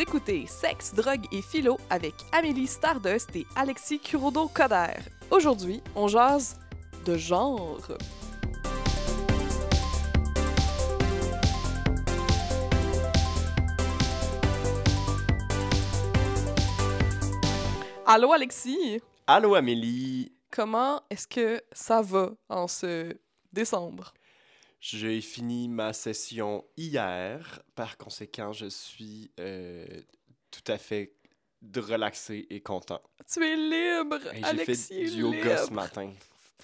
écoutez Sexe, drogue et philo avec Amélie Stardust et Alexis Kurodo-Coder. Aujourd'hui, on jase de genre. Allô Alexis, Allô Amélie, comment est-ce que ça va en ce décembre? J'ai fini ma session hier. Par conséquent, je suis euh, tout à fait de relaxé et content. Tu es libre, Hey, Alexis j'ai fait du yoga ce matin.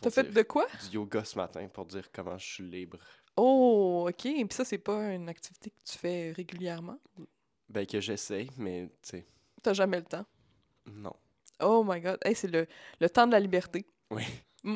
T'as fait de quoi? Du yoga ce matin pour dire comment je suis libre. Oh, ok. Puis ça, c'est pas une activité que tu fais régulièrement? Ben que j'essaye, mais tu sais, T'as jamais le temps? non. Oh my god. Hey, c'est le, le temps de la liberté. Oui.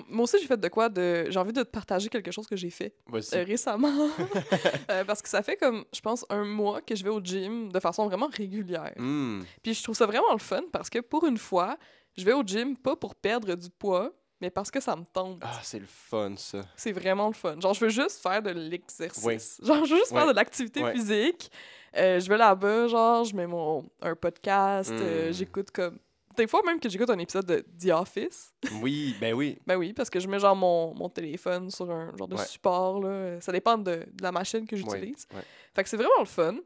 Moi aussi, j'ai fait de quoi de. J'ai envie de te partager quelque chose que j'ai fait euh, récemment. Euh, parce que ça fait comme, je pense, un mois que je vais au gym de façon vraiment régulière. Hmm. Puis je trouve ça vraiment le fun parce que pour une fois, je vais au gym pas pour perdre du poids, mais parce que ça me tente. Ah, c'est le fun, ça. C'est vraiment le fun. Genre, je veux juste faire de l'exercice. Oui. Genre, je veux juste faire de l'activité physique. Euh, je vais là-bas, genre, je mets mon, un podcast, euh, Mm. j'écoute comme... Des fois même que j'écoute un épisode de The Office. Oui, ben oui. Ben oui, parce que je mets genre mon, mon téléphone sur un genre de Ouais. support, là. Ça dépend de, de la machine que j'utilise. ouais. Fait que c'est vraiment le fun.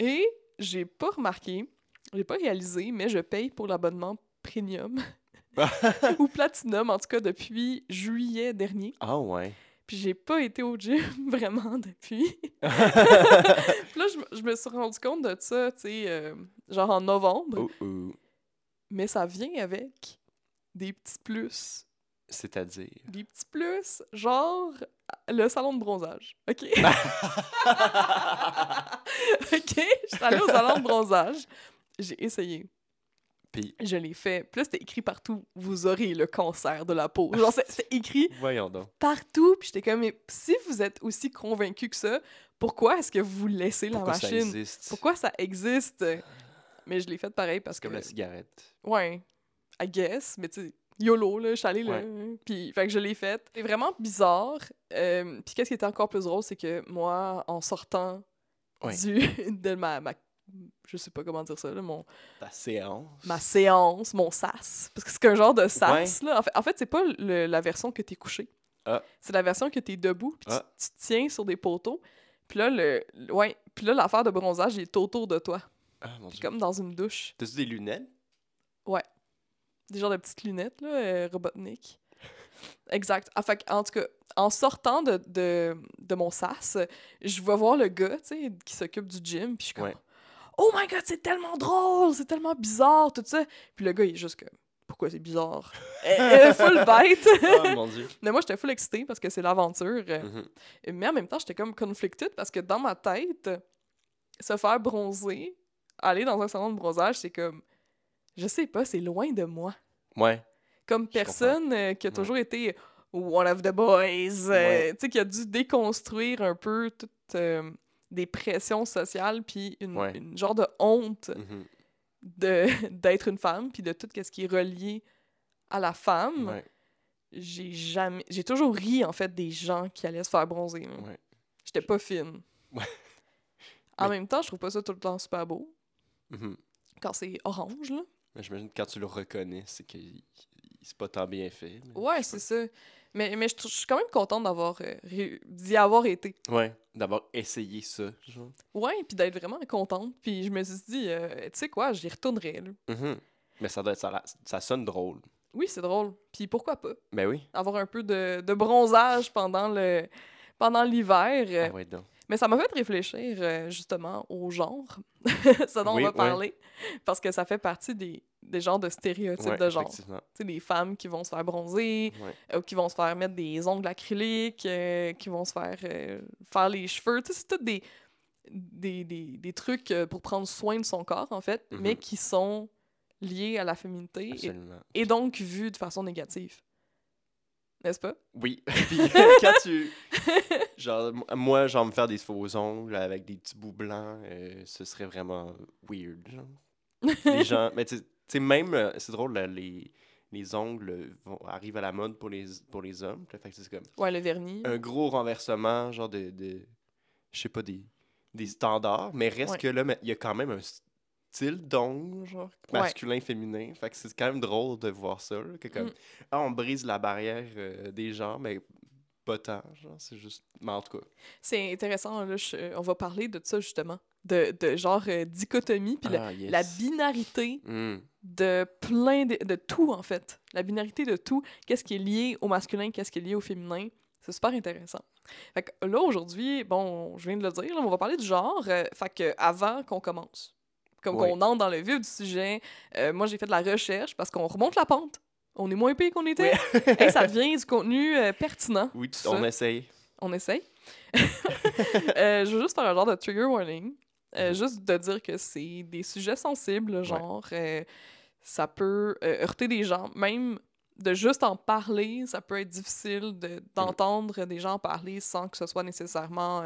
Et j'ai pas remarqué, j'ai pas réalisé, mais je paye pour l'abonnement premium. ou platinum, en tout cas, depuis juillet dernier. Ah ouais. Puis j'ai pas été au gym vraiment depuis. Puis là, je, me- je me suis rendu compte de ça, tu sais, euh, genre en novembre. Oh, oh. Mais ça vient avec des petits plus. C'est-à-dire? Des petits plus, genre le salon de bronzage. OK? OK? Je suis allée au salon de bronzage. J'ai essayé. Puis, Je l'ai fait. Puis là, c'était écrit partout « Vous aurez le cancer de la peau ». Genre, c'est- écrit voyons donc. partout. Puis j'étais comme, mais si vous êtes aussi convaincu que ça, pourquoi est-ce que vous laissez la Pourquoi ça machine? existe? Pourquoi ça existe? Mais je l'ai fait pareil parce que. comme la cigarette. Ouais, I guess, mais tu sais, YOLO, là, je suis allée là. Ouais. Puis, fait que je l'ai fait. C'est vraiment bizarre. Euh, puis qu'est-ce qui était encore plus drôle, c'est que moi, en sortant Ouais. du, de ma, ma. Je sais pas comment dire ça, là, mon, Ta séance. ma séance, mon sas. Parce que c'est qu'un genre de sas, là. En fait, en fait c'est pas le- la version que t'es couché. Ah. C'est la version que t'es debout, puis tu- Ah. tu, tiens sur des poteaux. Puis là, le- ouais, puis là, l'affaire de bronzage est autour de toi. Ah, mon Puis dieu. comme dans une douche. T'as-tu des lunettes? Des genres de petites lunettes, là, euh, Robotnik. Exact. Ah, fait en tout cas, en sortant de, de, de mon sas, je vais voir le gars, tu sais, qui s'occupe du gym, puis je suis comme... Ouais. Oh my God, c'est tellement drôle, c'est tellement bizarre, tout ça. Puis le gars, il est juste comme... Pourquoi c'est bizarre? Elle est full bête. Oh mon dieu. Mais moi, j'étais full excitée parce que c'est l'aventure. euh, Mhm. Mais en même temps, j'étais comme conflicted parce que dans ma tête, se faire bronzer, aller dans un salon de bronzage, c'est comme... Je sais pas, c'est loin de moi. Ouais. Comme personne euh, qui a Ouais. toujours été one of the boys, euh, tu sais, qui a dû déconstruire un peu toutes euh, des pressions sociales, puis une, Ouais. une genre de honte Mhm. de d'être une femme, puis de tout ce qui est relié à la femme. Ouais. J'ai jamais... J'ai toujours ri, en fait, des gens qui allaient se faire bronzer. J'étais pas fine. Ouais. En même temps, je trouve pas ça tout le temps super beau. Mhm. Quand c'est orange, là. Mais j'imagine que quand tu le reconnais, c'est que c'est pas tant bien fait. Ouais, c'est ça. Mais, mais je suis quand même contente d'avoir euh, d'y avoir été. Ouais, d'avoir essayé ça. Genre. Ouais, puis d'être vraiment contente. Puis je me suis dit, euh, tu sais quoi, j'y retournerai. Là. Mhm. Mais ça, doit être, ça, ça sonne drôle. Oui, c'est drôle. Puis pourquoi pas? Ben oui. Avoir un peu de, de bronzage pendant le pendant l'hiver. Ah ouais, donc. Mais ça m'a fait réfléchir euh, justement au genre, ce dont Oui, on va parler, parce que ça fait partie des, des genres de stéréotypes Ouais, de genre. Tu sais, les femmes qui vont se faire bronzer, Ouais. euh, qui vont se faire mettre des ongles acryliques, euh, qui vont se faire euh, faire les cheveux. Tu sais, c'est tout des, des, des, des trucs pour prendre soin de son corps, en fait, Mhm. mais qui sont liés à la féminité et donc vus de façon négative. N'est-ce pas? Oui. Puis quand tu. Genre, moi, genre, me faire des faux ongles avec des petits bouts blancs, euh, ce serait vraiment weird. Genre. Les gens. Mais tu sais, même, euh, c'est drôle, là, les, les ongles vont, arrivent à la mode pour les, pour les hommes. Là, fait que c'est comme Ouais, le vernis. un gros renversement, genre de. de je sais pas, des, des standards. Mais reste Ouais. que là, il y a quand même un, style d'ongles, genre, Ouais. masculin, féminin. Fait que c'est quand même drôle de voir ça, là, que comme, Mm. ah, on brise la barrière euh, des genres, mais pas tant, genre, c'est juste... Mais en tout cas, C'est intéressant, là, je- on va parler de ça justement. De, de genre euh, dichotomie, puis la, ah, yes. la binarité Mm. de plein de, de tout, en fait. La binarité de tout. Qu'est-ce qui est lié au masculin, qu'est-ce qui est lié au féminin? C'est super intéressant. Fait que là, aujourd'hui, bon, je viens de le dire, là, on va parler du genre. euh, fait que avant qu'on commence, comme Ouais. qu'on entre dans le vif du sujet, euh, moi, j'ai fait de la recherche parce qu'on remonte la pente. On est moins payé qu'on était. Hey, ça devient du contenu euh, pertinent. Oui, on essaye. On essaye. Euh, je veux juste faire un genre de trigger warning. Mhm. Juste de dire que c'est des sujets sensibles, genre, ça peut heurter des gens. Même de juste en parler, ça peut être difficile de- d'entendre des gens parler sans que ce soit nécessairement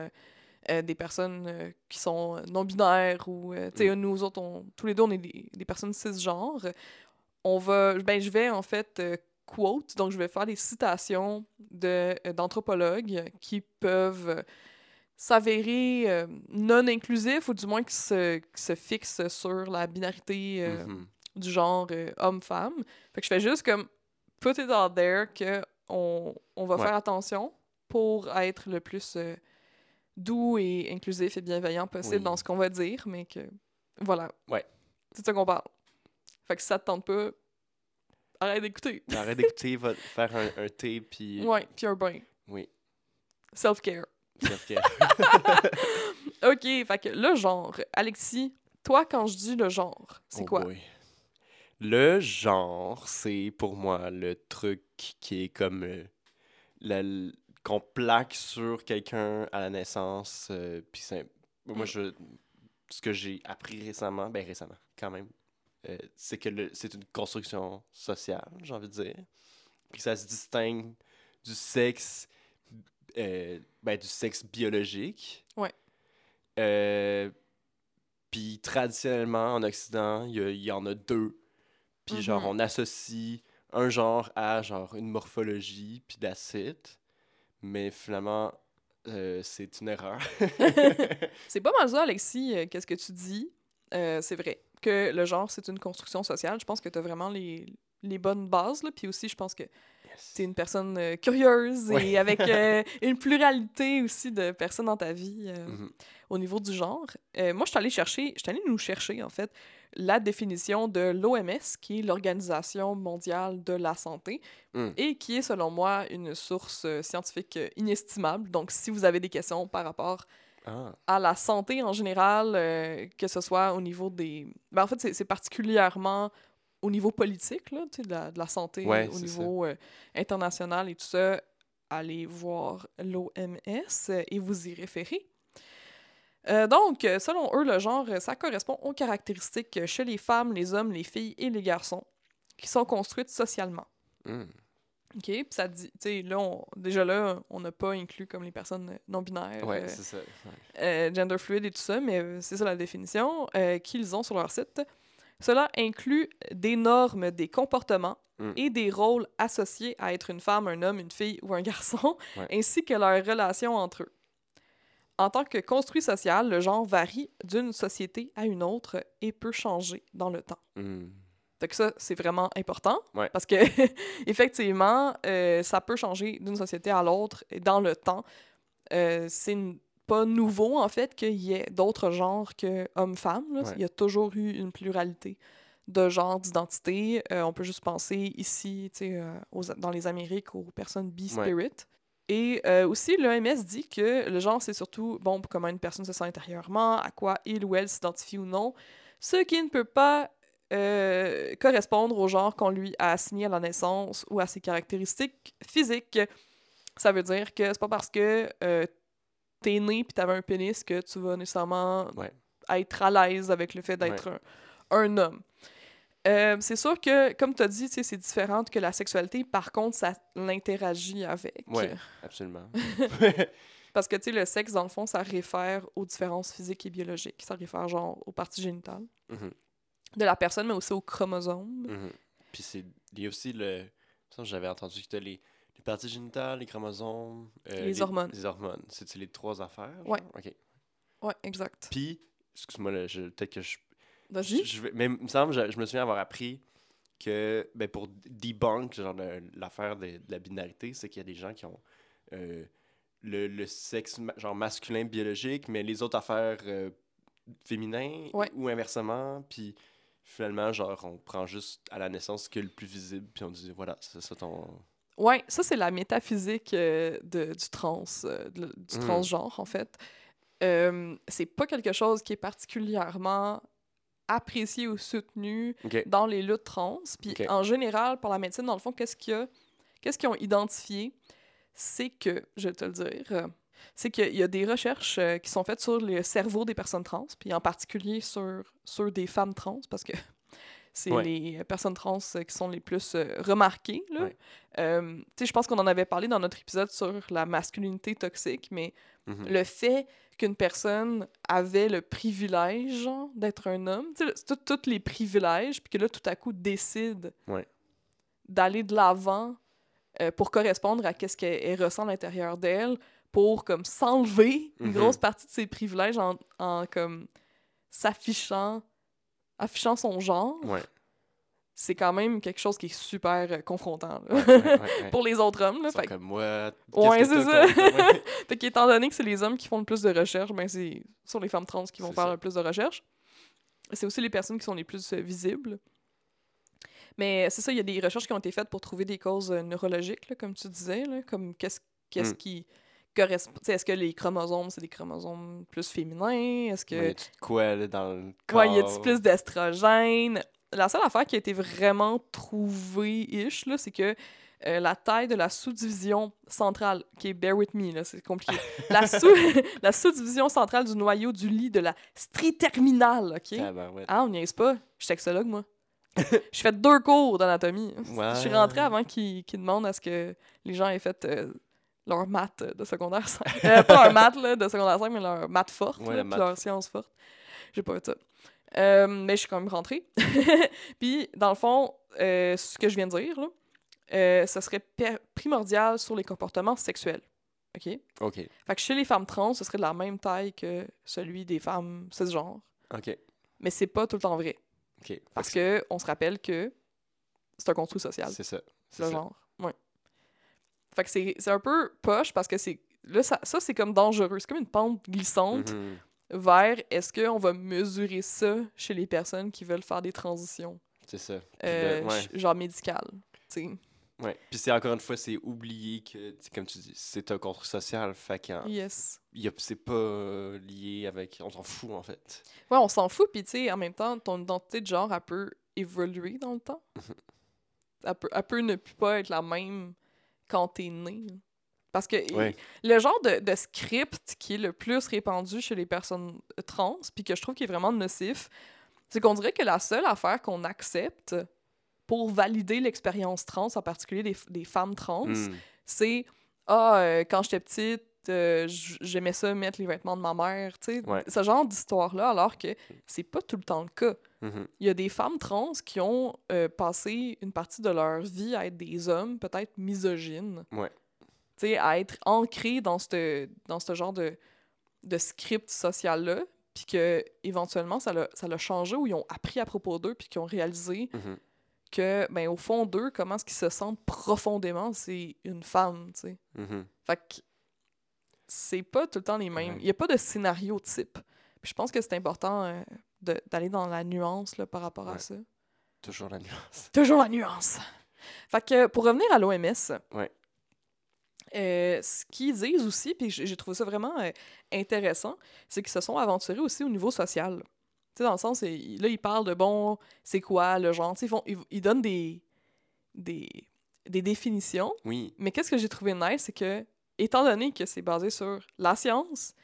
euh, euh, des personnes euh, qui sont non-binaires ou, euh, tu sais, nous autres, on- tous les deux, on est des, des personnes cisgenres. On va, ben, je vais en fait euh, quote, donc je vais faire des citations de, euh, d'anthropologues qui peuvent euh, s'avérer euh, non inclusifs ou du moins qui se, qui se fixent sur la binarité euh, Mhm. du genre euh, homme-femme. Fait que je fais juste comme put it out there que on, on va Ouais. faire attention pour être le plus euh, doux et inclusif et bienveillant possible Oui. dans ce qu'on va dire, mais que voilà. Ouais. C'est de ça qu'on parle. Fait que si ça te tente pas, arrête d'écouter. Arrête d'écouter, va faire un, un thé, puis... Ouais, puis un bain. Oui, Self-care. self-care. OK, fait que le genre. Alexis, toi, quand je dis le genre, c'est Oh quoi? boy. Le genre, c'est pour moi le truc qui est comme euh, la- qu'on plaque sur quelqu'un à la naissance. euh, puis c'est- moi, Mm. je, ce que j'ai appris récemment, ben récemment, quand même, euh, c'est que le- c'est une construction sociale, j'ai envie de dire. Puis ça se distingue du sexe, euh, ben, du sexe biologique. Ouais. Euh, puis traditionnellement, en Occident, il y, en a deux. Puis genre, Mhm. on associe un genre à genre une morphologie, puis d'acide. Mais finalement, euh, c'est une erreur. C'est pas mal ça, Alexis, euh, qu'est-ce que tu dis? Euh, c'est vrai que le genre, c'est une construction sociale. Je pense que tu as vraiment les, les bonnes bases. Là. Puis aussi, je pense que Yes. tu es une personne curieuse Ouais. et avec une pluralité aussi de personnes dans ta vie Mhm. au niveau du genre. Moi, je suis allée chercher, je suis allée nous chercher, en fait, la définition de l'OMS, qui est l'Organisation mondiale de la santé, Mm. et qui est, selon moi, une source euh, scientifique euh, inestimable. Donc, si vous avez des questions par rapport Ah, à la santé en général, euh, que ce soit au niveau des... Ben, en fait, c'est- particulièrement au niveau politique, là, de, la, de la santé, Ouais, au niveau euh, international et tout ça. Allez voir l'OMS et vous y référez. Euh, donc, selon eux, le genre, ça correspond aux caractéristiques chez les femmes, les hommes, les filles et les garçons qui sont construites socialement. hmm. OK? Puis ça dit, tu sais, là, on- déjà là, on n'a pas inclus comme les personnes non-binaires. Ouais, euh, c'est ça. ouais. euh, gender fluid et tout ça, mais c'est ça la définition qu'ils ont sur leur site. Cela inclut des normes, des comportements Mm. et des rôles associés à être une femme, un homme, une fille ou un garçon, Ouais. ainsi que leurs relations entre eux. En tant que construit social, le genre varie d'une société à une autre et peut changer dans le temps. Fait que ça, c'est vraiment important. Ouais. Parce que, effectivement, euh, ça peut changer d'une société à l'autre et dans le temps. Euh, c'est pas nouveau, en fait, qu'il y ait d'autres genres que hommes-femmes. Ouais. Il y a toujours eu une pluralité de genres, d'identités. Euh, on peut juste penser ici, tu sais, aux- dans les Amériques, aux personnes bi-spirit. Et euh, aussi, l'OMS dit que le genre, c'est surtout bon pour comment une personne se sent intérieurement, à quoi il ou elle s'identifie ou non, ce qui ne peut pas euh, correspondre au genre qu'on lui a assigné à la naissance ou à ses caractéristiques physiques. Ça veut dire que c'est pas parce que euh, t'es né puis t'avais un pénis que tu vas nécessairement Ouais. être à l'aise avec le fait d'être un, un homme. Euh, c'est sûr que, comme tu as dit, tu c'est différent que la sexualité. Par contre, ça l'interagit avec. Ouais, absolument. Parce que, tu sais, le sexe, dans le fond, ça réfère aux différences physiques et biologiques. Ça réfère, genre, aux parties génitales Mhm. de la personne, mais aussi aux chromosomes. Mhm. Puis c'est il y a aussi le j'avais entendu que t'as les les parties génitales, les chromosomes, euh, Les hormones. Les hormones, c'est les trois affaires. Genre? OK. Ouais, exact. Puis excuse-moi peut-être que je Vas-y. Je mais il me semble, je, je me souviens avoir appris que ben, pour debunk genre, l'affaire de, de la binarité, c'est qu'il y a des gens qui ont euh, le, le sexe ma- genre masculin biologique, mais les autres affaires euh, féminins Ouais. ou inversement. Puis finalement, genre, on prend juste à la naissance ce qui est le plus visible, puis on dit voilà, c'est ça ton. Ouais, ça, c'est la métaphysique euh, de, du trans, euh, de- du Mm. transgenre, en fait. C'est pas quelque chose qui est particulièrement apprécié ou soutenu dans les luttes trans. Puis en général, par la médecine, dans le fond, qu'est-ce qu'ils ont identifié? C'est que, je vais te le dire, euh, c'est qu'il y a des recherches euh, qui sont faites sur le cerveau des personnes trans, puis en particulier sur, sur des femmes trans, parce que c'est Ouais. les personnes trans euh, qui sont les plus euh, remarquées. Ouais. Euh, je pense qu'on en avait parlé dans notre épisode sur la masculinité toxique, mais Mhm. le fait qu'une personne avait le privilège d'être un homme, c'est tous les privilèges, puis que là, tout à coup, décide Ouais. d'aller de l'avant euh, pour correspondre à ce qu'elle elle ressent à l'intérieur d'elle, pour comme s'enlever une Mhm. grosse partie de ses privilèges en, en comme s'affichant, affichant son genre, Ouais. C'est quand même quelque chose qui est super euh, confrontant là, Ouais, ouais, ouais, ouais. pour les autres hommes. Là, fait comme moi. Ouais, c'est ça. Fait qu'étant donné que c'est les hommes qui font le plus de recherches, ben c'est sur les femmes trans qui vont faire ça. le plus de recherches. C'est aussi les personnes qui sont les plus euh, visibles. Mais c'est ça, il y a des recherches qui ont été faites pour trouver des causes euh, neurologiques, là, comme tu disais, là, comme qu'est-ce qu'est-ce Mm. qui Est-ce que les chromosomes, c'est des chromosomes plus féminins? Est-ce que. Ouais, y a-tu de quoi là, dans le corps? Ouais, y a-t-il plus d'estrogène? La seule affaire qui a été vraiment trouvée-ish, c'est que euh, la taille de la sous-division centrale, qui est bear with me, c'est compliqué. la, sous la sous-division centrale du noyau du lit de la strie terminale, OK? Tabarouette. Ah, on niaise pas. Je suis sexologue, moi. J'ai fait deux cours d'anatomie. Je suis Ouais. rentrée avant qu'ils demandent à ce que les gens aient fait euh, leur maths de secondaire 5. Euh, pas leur maths là, de secondaire 5, mais leur maths forte, Ouais, là, leur science forte. J'ai pas fait ça. Euh, mais je suis quand même rentrée. Puis, dans le fond, euh, ce que je viens de dire, là, euh, ce serait primordial sur les comportements sexuels. OK? Ok. Fait que chez les femmes trans, ce serait de la même taille que celui des femmes cisgenres. Ok. Mais c'est pas tout le temps vrai. Ok. Parce que on se rappelle que c'est un construit social, C'est ça. C'est le ça. genre. Ouais. Fait que c'est c'est un peu poche parce que c'est. Là, ça, ça c'est comme dangereux. C'est comme une pente glissante Mhm. Vers est-ce qu'on va mesurer ça chez les personnes qui veulent faire des transitions, C'est ça. Euh, ouais. genre médicales. tu sais. Ouais. Puis c'est encore une fois, c'est oublié que, comme tu dis, c'est un contre social. Fait que Yes. c'est pas euh, lié avec. On s'en fout, en fait. Ouais, on s'en fout, puis tu sais, en même temps, ton identité de genre, elle peut évoluer dans le temps. elle, peut, elle peut ne plus pas être la même quand t'es né. Parce que le genre de, de script qui est le plus répandu chez les personnes trans, puis que je trouve qui est vraiment nocif, c'est qu'on dirait que la seule affaire qu'on accepte pour valider l'expérience trans, en particulier des, des femmes trans, Hmm. c'est Ah, euh, quand j'étais petite, euh, j'aimais ça mettre les vêtements de ma mère, tu sais. Ouais. Ce genre d'histoire-là, alors que c'est pas tout le temps le cas. Mhm. Il y a des femmes trans qui ont euh, passé une partie de leur vie à être des hommes, peut-être misogynes. Ouais. Sais, à être ancrés dans ce dans genre de, de script social-là, puis que éventuellement ça l'a ça l'a changé, ou ils ont appris à propos d'eux, puis qu'ils ont réalisé Mhm. que, ben, au fond d'eux, comment est-ce qu'ils se sentent profondément, c'est une femme, tu sais. Mhm. Fait que c'est pas tout le temps les mêmes. Il y a pas de scénario type. Puis je pense que c'est important euh, de- d'aller dans la nuance là, par rapport à ça. Toujours la nuance. Toujours la nuance. Fait que pour revenir à l'OMS, Ouais. Euh, ce qu'ils disent aussi, puis j'ai trouvé ça vraiment euh, intéressant, c'est qu'ils se sont aventurés aussi au niveau social. Tu sais, dans le sens, là, ils parlent de bon, c'est quoi le genre. Tu sais, Ils, font, ils, ils donnent des, des, des définitions, Oui. mais qu'est-ce que j'ai trouvé nice, c'est que, étant donné que c'est basé sur la science,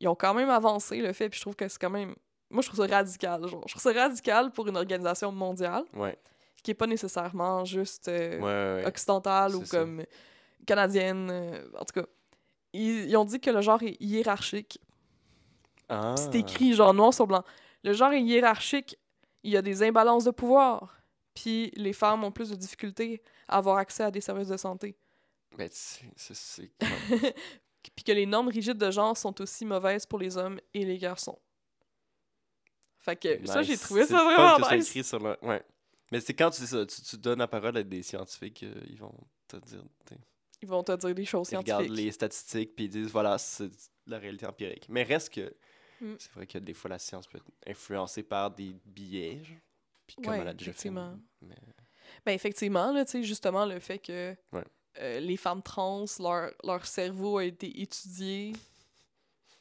ils ont quand même avancé le fait, puis je trouve que c'est quand même. Moi, je trouve ça radical. Genre. Je trouve ça radical pour une organisation mondiale, Ouais. qui est pas nécessairement juste euh, Ouais, ouais, ouais. occidentale ou ça. comme canadienne. euh, en tout cas, ils, ils ont dit que le genre est hiérarchique. Ah. C'est écrit genre noir sur blanc. Le genre est hiérarchique. Il y a des imbalances de pouvoir. Puis les femmes ont plus de difficultés à avoir accès à des services de santé. Ben, c'est. Puis que les normes rigides de genre sont aussi mauvaises pour les hommes et les garçons. Fait que ça, j'ai trouvé ça vraiment que c'est nice. écrit sur le- Ouais. Mais c'est quand tu dis ça, tu, tu donnes la parole à des scientifiques, euh, ils vont te dire. Ils vont te dire des choses Ils regardent scientifiques. les statistiques puis ils disent voilà, c'est la réalité empirique. Mais reste que Mm. c'est vrai que des fois la science peut être influencée par des genre. Puis comme Ouais, elle a déjà fait. effectivement. mais- Ben effectivement, là, tu sais, justement, le fait que Ouais. euh, les femmes trans, leur, leur cerveau a été étudié,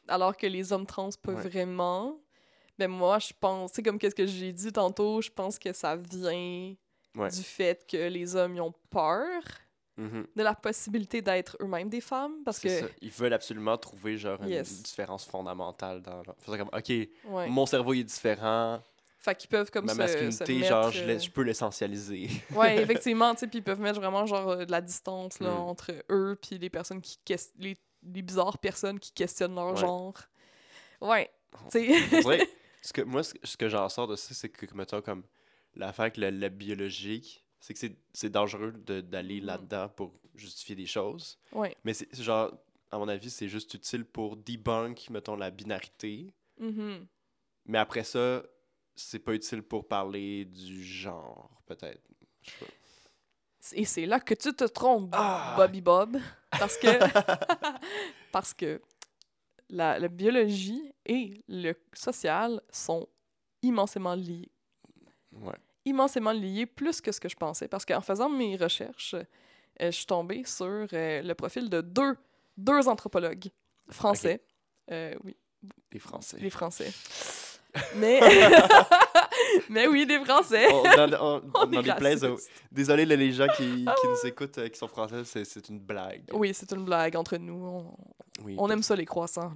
alors que les hommes trans pas Ouais. vraiment. Ben moi, je pense, sais, comme qu'est-ce que j'ai dit tantôt, je pense que ça vient Ouais. du fait que les hommes, ils ont peur Mhm. de la possibilité d'être eux-mêmes des femmes, parce que... ça. Ils veulent absolument trouver genre une différence fondamentale dans leur... Comme OK, Ouais. mon cerveau il est différent, Fait qu'ils peuvent comme ma se- masculinité se genre mettre, je, euh, je peux l'essentialiser. Ouais, effectivement, tu sais, puis ils peuvent mettre vraiment genre euh, de la distance là, Mm. entre eux puis les personnes qui les, les bizarres personnes qui questionnent leur Ouais. genre. Ouais, tu sais. Ce que, moi, ce, ce que j'en sors de ça, c'est que, mettons, comme l'affaire avec le, le biologique, c'est que c'est- dangereux d'aller Mhm. là-dedans pour justifier des choses. ouais. Mais c'est genre, à mon avis, c'est juste utile pour debunk, mettons, la binarité. mhm. Mais après ça, c'est pas utile pour parler du genre, peut-être. Et c'est là que tu te trompes, Ah! Bobby Bob. Parce que, parce que la, la biologie et le social sont immensément liés. Ouais. Immensément liés, plus que ce que je pensais. Parce qu'en faisant mes recherches, euh, je suis tombée sur euh, le profil de deux, deux anthropologues français. Euh, oui, Les Français. les Français. Mais, mais oui, des Français. On, on- On est oh, désolé les gens qui, qui nous écoutent, euh, qui sont français, c'est c'est une blague. Oui, c'est une blague entre nous. On, Oui, on aime ça, les croissants.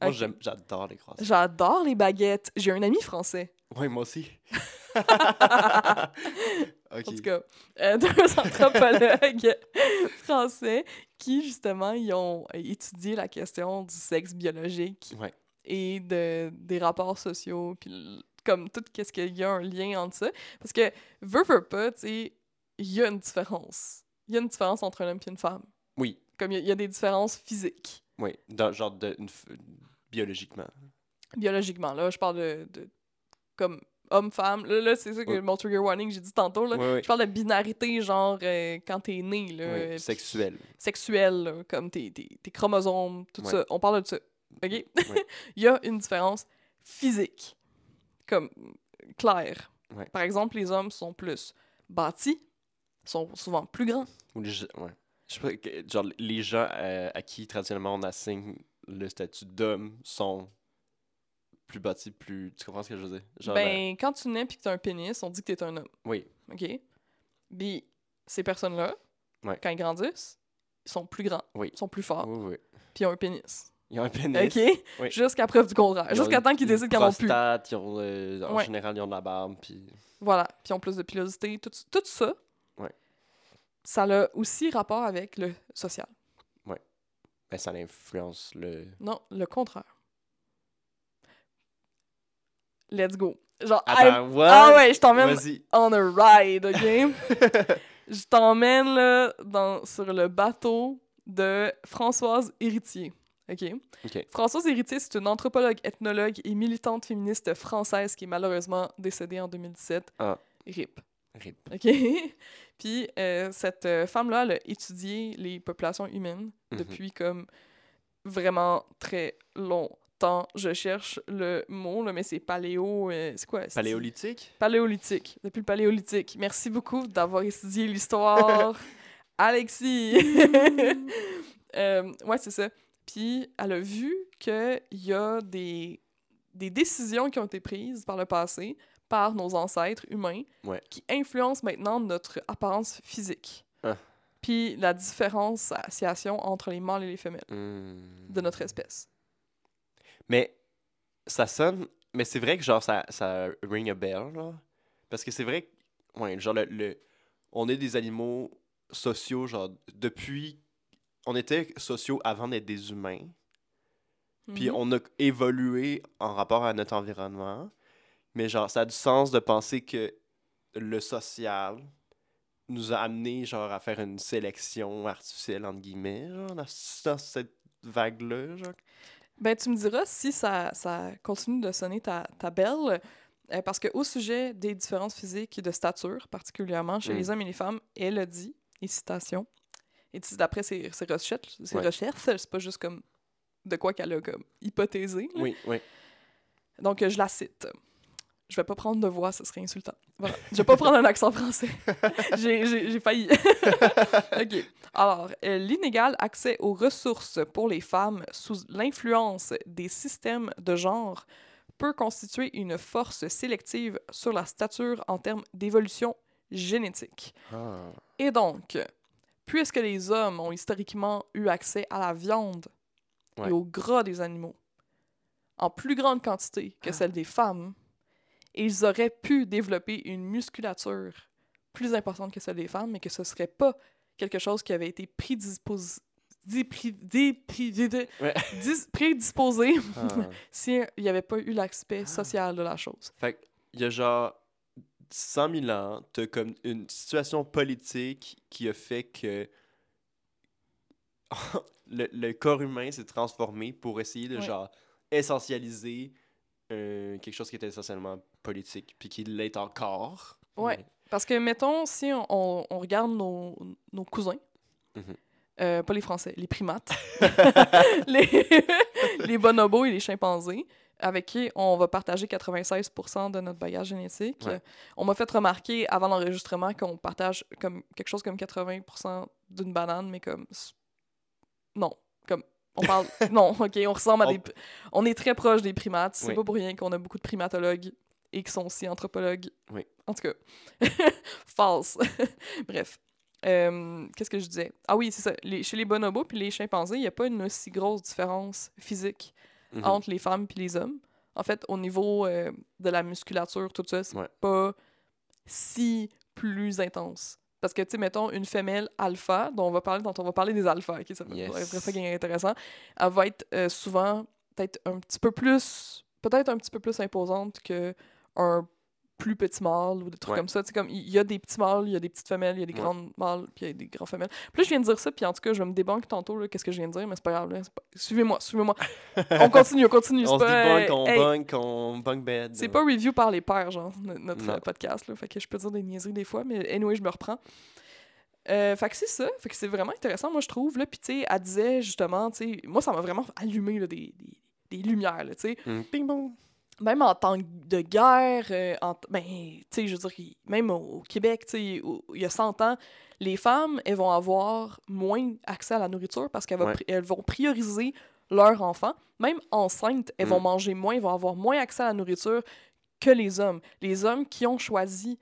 Moi, j'adore les croissants. J'adore les baguettes. J'ai un ami français. Oui, moi aussi. En tout cas, euh, deux anthropologues français qui, justement, ils ont étudié la question du sexe biologique Ouais. et de, des rapports sociaux, puis comme tout, qu'est-ce qu'il y a un lien entre ça. Parce que, veut, veut pas, tu sais, il y a une différence. Il y a une différence entre un homme et une femme. Oui, Comme il y, a- il y a des différences physiques, oui. Dans, genre de, une biologiquement. biologiquement. Là, je parle de, de comme homme-femme. Là, là c'est ça que Ouais. mon trigger warning, j'ai dit tantôt. Là. Oui, oui. Je parle de binarité, genre, euh, quand t'es né, là. Oui, Sexuel. sexuel, là, comme tes, tes, tes chromosomes, tout Ouais. ça. On parle de ça. OK? Ouais. Il y a une différence physique, comme claire. Ouais. Par exemple, les hommes sont plus bâtis, sont souvent plus grands. Ou ouais. Je sais pas, que- genre, les gens euh, à qui traditionnellement on assigne le statut d'homme sont plus bâtis, plus. Tu comprends ce que je veux dire? Genre, ben, quand tu nais puis que t'as un pénis, on dit que t'es un homme. Oui, OK? Puis ces personnes-là, Ouais. quand ils grandissent, ils sont plus grands, oui. ils sont plus forts, Oui, oui. puis ils ont un pénis. Ils ont un pénis. OK? Oui. Jusqu'à preuve du contraire. Jusqu'à temps qu'ils décident qu'ils en ont plus. ils ont, euh, en Ouais. général, ils ont de la barbe, puis... Voilà. Puis ils ont plus de pilosité. Tout, tout ça, Ouais. ça a aussi rapport avec le social. Ben, ça influence le... Non, le contraire. Let's go. Genre, Attends, ah ouais, je t'emmène on a ride, OK? je t'emmène là, dans, sur le bateau de Françoise Héritier. OK? Françoise Héritier, c'est une anthropologue, ethnologue et militante féministe française qui est malheureusement décédée en 2017. Ah. RIP. Rip. OK? Puis euh, cette euh, femme-là, elle a étudié les populations humaines Mhm. depuis comme vraiment très Je cherche le mot, là, mais c'est paléo... euh, c'est quoi? Paléolithique? Paléolithique. Depuis le paléolithique. Merci beaucoup d'avoir étudié l'histoire, Alexis. Euh, ouais, c'est ça. Puis elle a vu qu'il y a des, des décisions qui ont été prises par le passé par nos ancêtres humains Ouais. qui influencent maintenant notre apparence physique. Ah. Puis la différenciation entre les mâles et les femelles Hmm. de notre espèce. Mais ça sonne... Mais c'est vrai que, genre, ça, ça ring a bell, là. Parce que c'est vrai que, ouais, genre, le, le- on est des animaux sociaux, genre, depuis... On était sociaux avant d'être des humains. Puis Mhm. on a évolué en rapport à notre environnement. Mais genre, ça a du sens de penser que le social nous a amené genre à faire une sélection artificielle entre guillemets, genre, dans, cette vague-là, genre. Ben, tu me diras si ça, ça continue de sonner ta, ta belle, euh, parce qu'au sujet des différences physiques et de stature, particulièrement chez Mm. les hommes et les femmes, elle a dit, et citation, et d'après ses, ses recherches, ses Ouais. recherches, c'est pas juste comme de quoi qu'elle a comme hypothésé. là. Oui, oui. Donc, euh, je la cite. Je vais pas prendre de voix, ce serait insultant. Voilà. Je vais pas prendre un accent français. J'ai- failli. OK. Alors, euh, l'inégal accès aux ressources pour les femmes sous l'influence des systèmes de genre peut constituer une force sélective sur la stature en termes d'évolution génétique. Ah. Et donc, puisque les hommes ont historiquement eu accès à la viande Ouais. et au gras des animaux en plus grande quantité que Ah. celle des femmes, ils auraient pu développer une musculature plus importante que celle des femmes, mais que ce serait pas quelque chose qui avait été prédisposé Ouais. prédisposé Ah. s'il n'y avait pas eu l'aspect social de la chose. Fait qu'il y a genre 100 000 ans, t'as comme une situation politique qui a fait que le, le corps humain s'est transformé pour essayer de Ouais. genre essentialiser quelque chose qui était essentiellement politique, puis qui l'est encore. Ouais. Mais- Parce que, mettons, si on, on- on regarde nos, nos cousins, Mhm. euh, pas les Français, les primates, les, les bonobos et les chimpanzés, avec qui on va partager 96% de notre bagage génétique. Ouais. On m'a fait remarquer avant l'enregistrement qu'on partage comme quelque chose comme 80% d'une banane, mais comme... Non. On parle... non, OK, on ressemble à des... On est très proche des primates. C'est Oui. pas pour rien qu'on a beaucoup de primatologues et qui sont aussi anthropologues. Oui. En tout cas, false. Bref. Euh, Qu'est-ce que je disais? Ah oui, c'est ça. Les- chez les bonobos puis les chimpanzés, il n'y a pas une aussi grosse différence physique Mhm. entre les femmes puis les hommes. En fait, au niveau euh, de la musculature, tout ça, c'est Ouais. pas si plus intense. Parce que, tu sais, mettons, une femelle alpha, dont on va parler, dont on va parler des alphas, ok, ça va Yes. être très fucking intéressant, elle va être euh, souvent peut-être un petit peu plus, peut-être un petit peu plus imposante que un plus petit mâle ou des trucs Ouais. comme ça. Comme, il y a des petits mâles, il y a des petites femelles, il y a des Ouais. grandes mâles, puis il y a des grands femelles. Puis là, je viens de dire ça, puis en tout cas, je vais me débanque tantôt, là, qu'est-ce que je viens de dire, mais c'est pas grave, là, c'est pas- Suivez-moi, suivez-moi. on continue, on continue. On c'est se bunk, on hey, bunk, on bunk bed. c'est pas review par les pairs, genre, no- notre Non. euh, podcast, là. Fait que je peux dire des niaiseries des fois, mais anyway, je me reprends. Euh, fait que c'est ça. Fait que c'est vraiment intéressant, moi, je trouve. Là. Puis, tu sais, elle disait, justement, tu sais, moi, ça m'a vraiment allumé, là, des, des, des lumières, tu sais. Mm, Ping pong. Même en temps de guerre, euh, en ben, tu sais, je veux dire, même au, au Québec, tu sais, il y a 100 ans, les femmes, elles vont avoir moins accès à la nourriture parce qu'elles Ouais. elles vont prioriser leurs enfants. Même enceintes, elles vont Mm. manger moins, elles vont avoir moins accès à la nourriture que les hommes. Les hommes qui ont choisi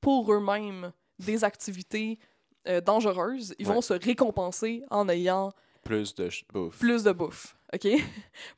pour eux-mêmes des activités euh, dangereuses, ils Ouais. vont se récompenser en ayant Plus de bouffe. plus de bouffe. OK? Puis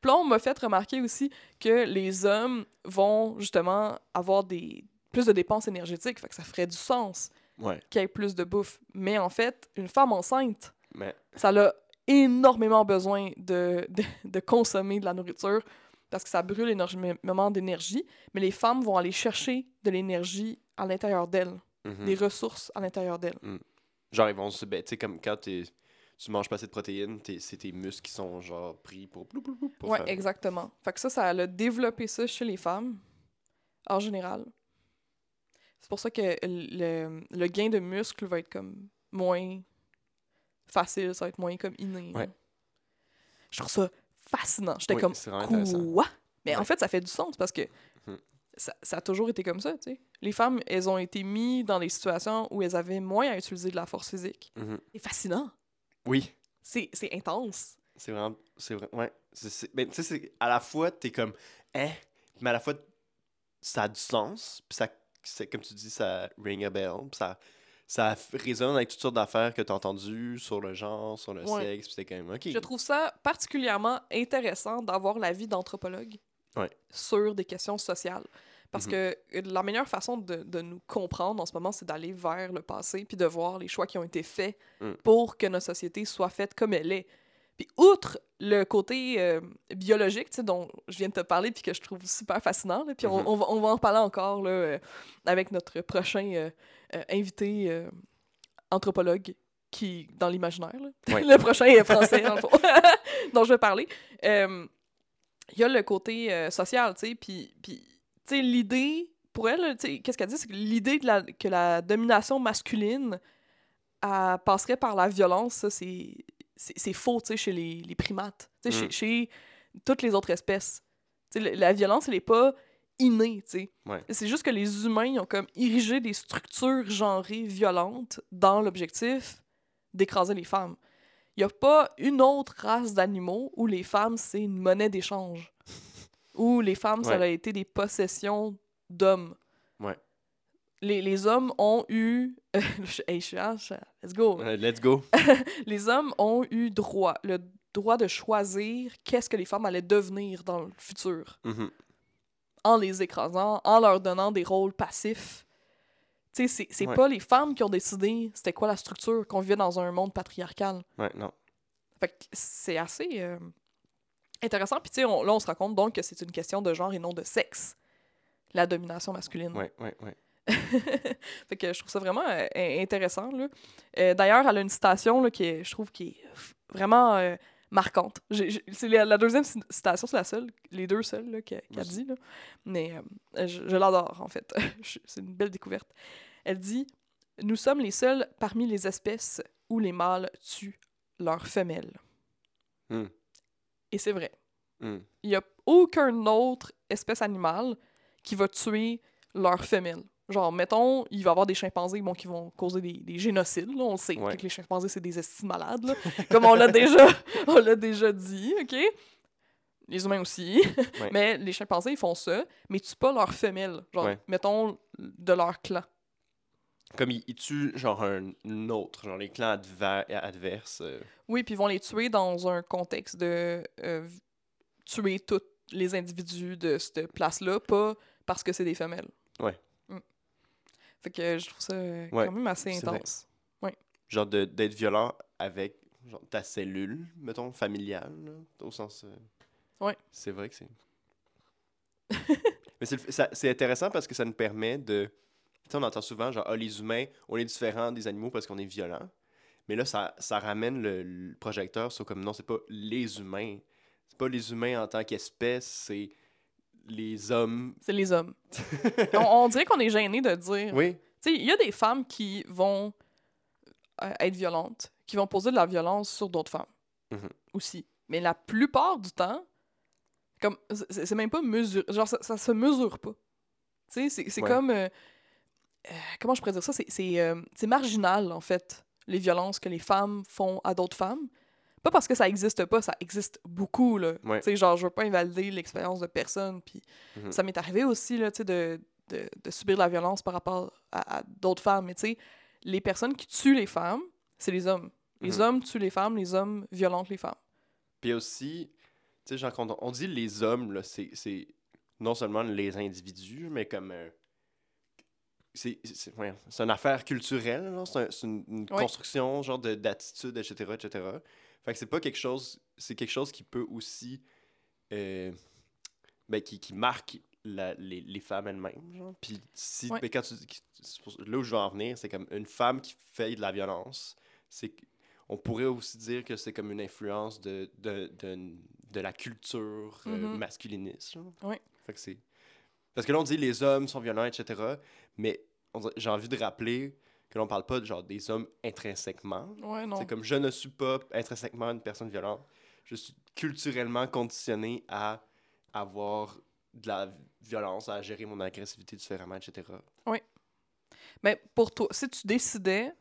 là, on m'a fait remarquer aussi que les hommes vont justement avoir des plus de dépenses énergétiques, fait que ça ferait du sens Ouais. qu'il y ait plus de bouffe. Mais en fait, une femme enceinte, Mais ça a énormément besoin de, de, de consommer de la nourriture parce que ça brûle énormément d'énergie, mais les femmes vont aller chercher de l'énergie à l'intérieur d'elles, mhm. des ressources à l'intérieur d'elles. Genre, ils vont se. Ben, tu sais, comme quand t'es- tu manges pas assez de protéines, c'est tes muscles qui sont genre pris pour. blou, blou, blou, pour Ouais, faire- exactement. Fait que ça, ça a développé ça chez les femmes, en général. C'est pour ça que le, le gain de muscle va être comme moins facile, ça va être moins comme inné. Ouais. Je trouve ça fascinant. J'étais Oui, comme, quoi? Mais en fait, ça fait du sens parce que Mhm. ça, ça a toujours été comme ça, tu sais. Les femmes, elles ont été mises dans des situations où elles avaient moins à utiliser de la force physique. Mhm. C'est fascinant. Oui, C'est c'est intense. c'est vraiment. C'est vrai. Ouais. Ben, tu sais, à la fois, t'es comme. Hein? Mais à la fois, ça a du sens. Puis ça. c'est- Comme tu dis, ça ring a bell. Puis ça. Ça résonne avec toutes sortes d'affaires que t'as entendues sur le genre, sur le Ouais. sexe. Puis c'est quand même. Ok. Je trouve ça particulièrement intéressant d'avoir l'avis d'anthropologue Ouais. sur des questions sociales. Parce Mhm. que euh, la meilleure façon de, de nous comprendre en ce moment, c'est d'aller vers le passé puis de voir les choix qui ont été faits Mm. pour que notre société soit faite comme elle est. Puis outre le côté euh, biologique, tu sais, dont je viens de te parler puis que je trouve super fascinant, puis on- Mhm. on, va, on va en reparler encore là, euh, avec notre prochain euh, invité anthropologue qui dans l'imaginaire. Ouais. le prochain est français, dans le fond, dont je vais parler. Il y a le côté social, tu sais, puis, puis tu sais, l'idée, pour elle, qu'est-ce qu'elle dit, c'est que l'idée de la, que la domination masculine elle passerait par la violence, ça, c'est c'est c'est faux, tu sais, chez les, les primates, tu sais, Mm. chez, chez toutes les autres espèces. Tu sais, la violence, elle est pas innée, tu sais. Ouais. C'est juste que les humains, ils ont comme érigé des structures genrées violentes dans l'objectif d'écraser les femmes. Il n'y a pas une autre race d'animaux où les femmes, c'est une monnaie d'échange. Où les femmes, ça a été des possessions d'hommes. Ouais. Les, les hommes ont eu... hey, je suis- je- let's go. Let's go. Les hommes ont eu droit, le droit de choisir qu'est-ce que les femmes allaient devenir dans le futur Mhm. en les écrasant, en leur donnant des rôles passifs. Tu sais, c'est- c'est Ouais. pas les femmes qui ont décidé c'était quoi la structure, qu'on vivait dans un monde patriarcal. Ouais, non. Fait que c'est assez euh, intéressant. Puis tu sais, là, on se rend compte donc que c'est une question de genre et non de sexe, la domination masculine. Ouais, ouais, ouais. fait que je trouve ça vraiment euh, in- intéressant. Euh, D'ailleurs, elle a une citation là, qui est, je trouve qui est vraiment euh, marquante. C'est la, la deuxième ci- citation, c'est la seule, les deux seules qu'elle dit. Là. Mais euh, je, je l'adore, en fait. C'est une belle découverte. Elle dit Nous sommes les seuls parmi les espèces où les mâles tuent leurs femelles. Hmm. Et c'est vrai. Hmm. Il n'y a aucun autre espèce animale qui va tuer leur femelle. Genre, mettons, il va y avoir des chimpanzés bon, qui vont causer des, des génocides. Là, on le sait Ouais. que les chimpanzés, c'est des estis malades. là. Comme on l'a déjà, on l'a déjà dit, OK? Les humains aussi. Ouais. Mais les chimpanzés, ils font ça, mais ils tuent pas leur femelle. Genre, Ouais. mettons, de leur clan. Comme ils, ils tuent genre un, autre, genre les clans adver- adverses. euh, Oui, puis ils vont les tuer dans un contexte de euh, tuer tous les individus de cette place-là, pas parce que c'est des femelles. Ouais. Mm. Fait que je trouve ça euh, Ouais, quand même assez intense. genre de- d'être violent avec genre, ta cellule, mettons, familiale, là, au sens... euh, Ouais. C'est vrai que c'est... Mais c'est intéressant parce que ça nous permet de... On entend souvent, genre, ah, les humains, on est différents des animaux parce qu'on est violent. Mais là, ça, ça ramène le, le projecteur sur comme, non, c'est pas les humains. C'est pas les humains en tant qu'espèce, c'est les hommes. C'est les hommes. on, on dirait qu'on est gêné de dire. Oui, Tu sais, il y a des femmes qui vont euh, être violentes, qui vont poser de la violence sur d'autres femmes Mhm. aussi. Mais la plupart du temps, comme c'est c'est même pas mesure, genre ça, ça se mesure pas. Tu sais, c'est c'est Ouais. comme euh, comment je pourrais dire ça, c'est c'est euh, c'est marginal en fait les violences que les femmes font à d'autres femmes. Pas parce que ça existe pas, ça existe beaucoup là. Ouais. Tu sais, genre je veux pas invalider l'expérience de personne, puis Mhm. ça m'est arrivé aussi là, tu sais, de, de, de subir de la violence par rapport à, à d'autres femmes. Mais tu sais, les personnes qui tuent les femmes, c'est les hommes. Les Mhm. hommes tuent les femmes, les hommes violentent les femmes. Puis aussi, tu sais, genre, quand on, on dit les hommes, là, c'est c'est non seulement les individus, mais comme. euh, c'est c'est- ouais, une affaire culturelle, c'est un- une, une Ouais. construction, genre, de- d'attitude, etc., etc. Fait que c'est pas quelque chose. C'est quelque chose qui peut aussi. euh, ben, qui, qui marque la- les, les femmes elles-mêmes, genre. Puis si. Ouais. ben, quand tu, là où je veux en venir, c'est comme une femme qui fait de la violence, c'est on pourrait aussi dire que c'est comme une influence de, de, de, de la culture euh, Mhm. masculiniste. genre. Fait que c'est... Parce que là, on dit les hommes sont violents, etc. Mais j'ai envie de rappeler que l'on parle pas de, genre, des hommes intrinsèquement. Ouais, non. C'est comme je ne suis pas intrinsèquement une personne violente. Je suis culturellement conditionné à avoir de la violence, à gérer mon agressivité différemment, etc. Mais pour toi, si tu décidais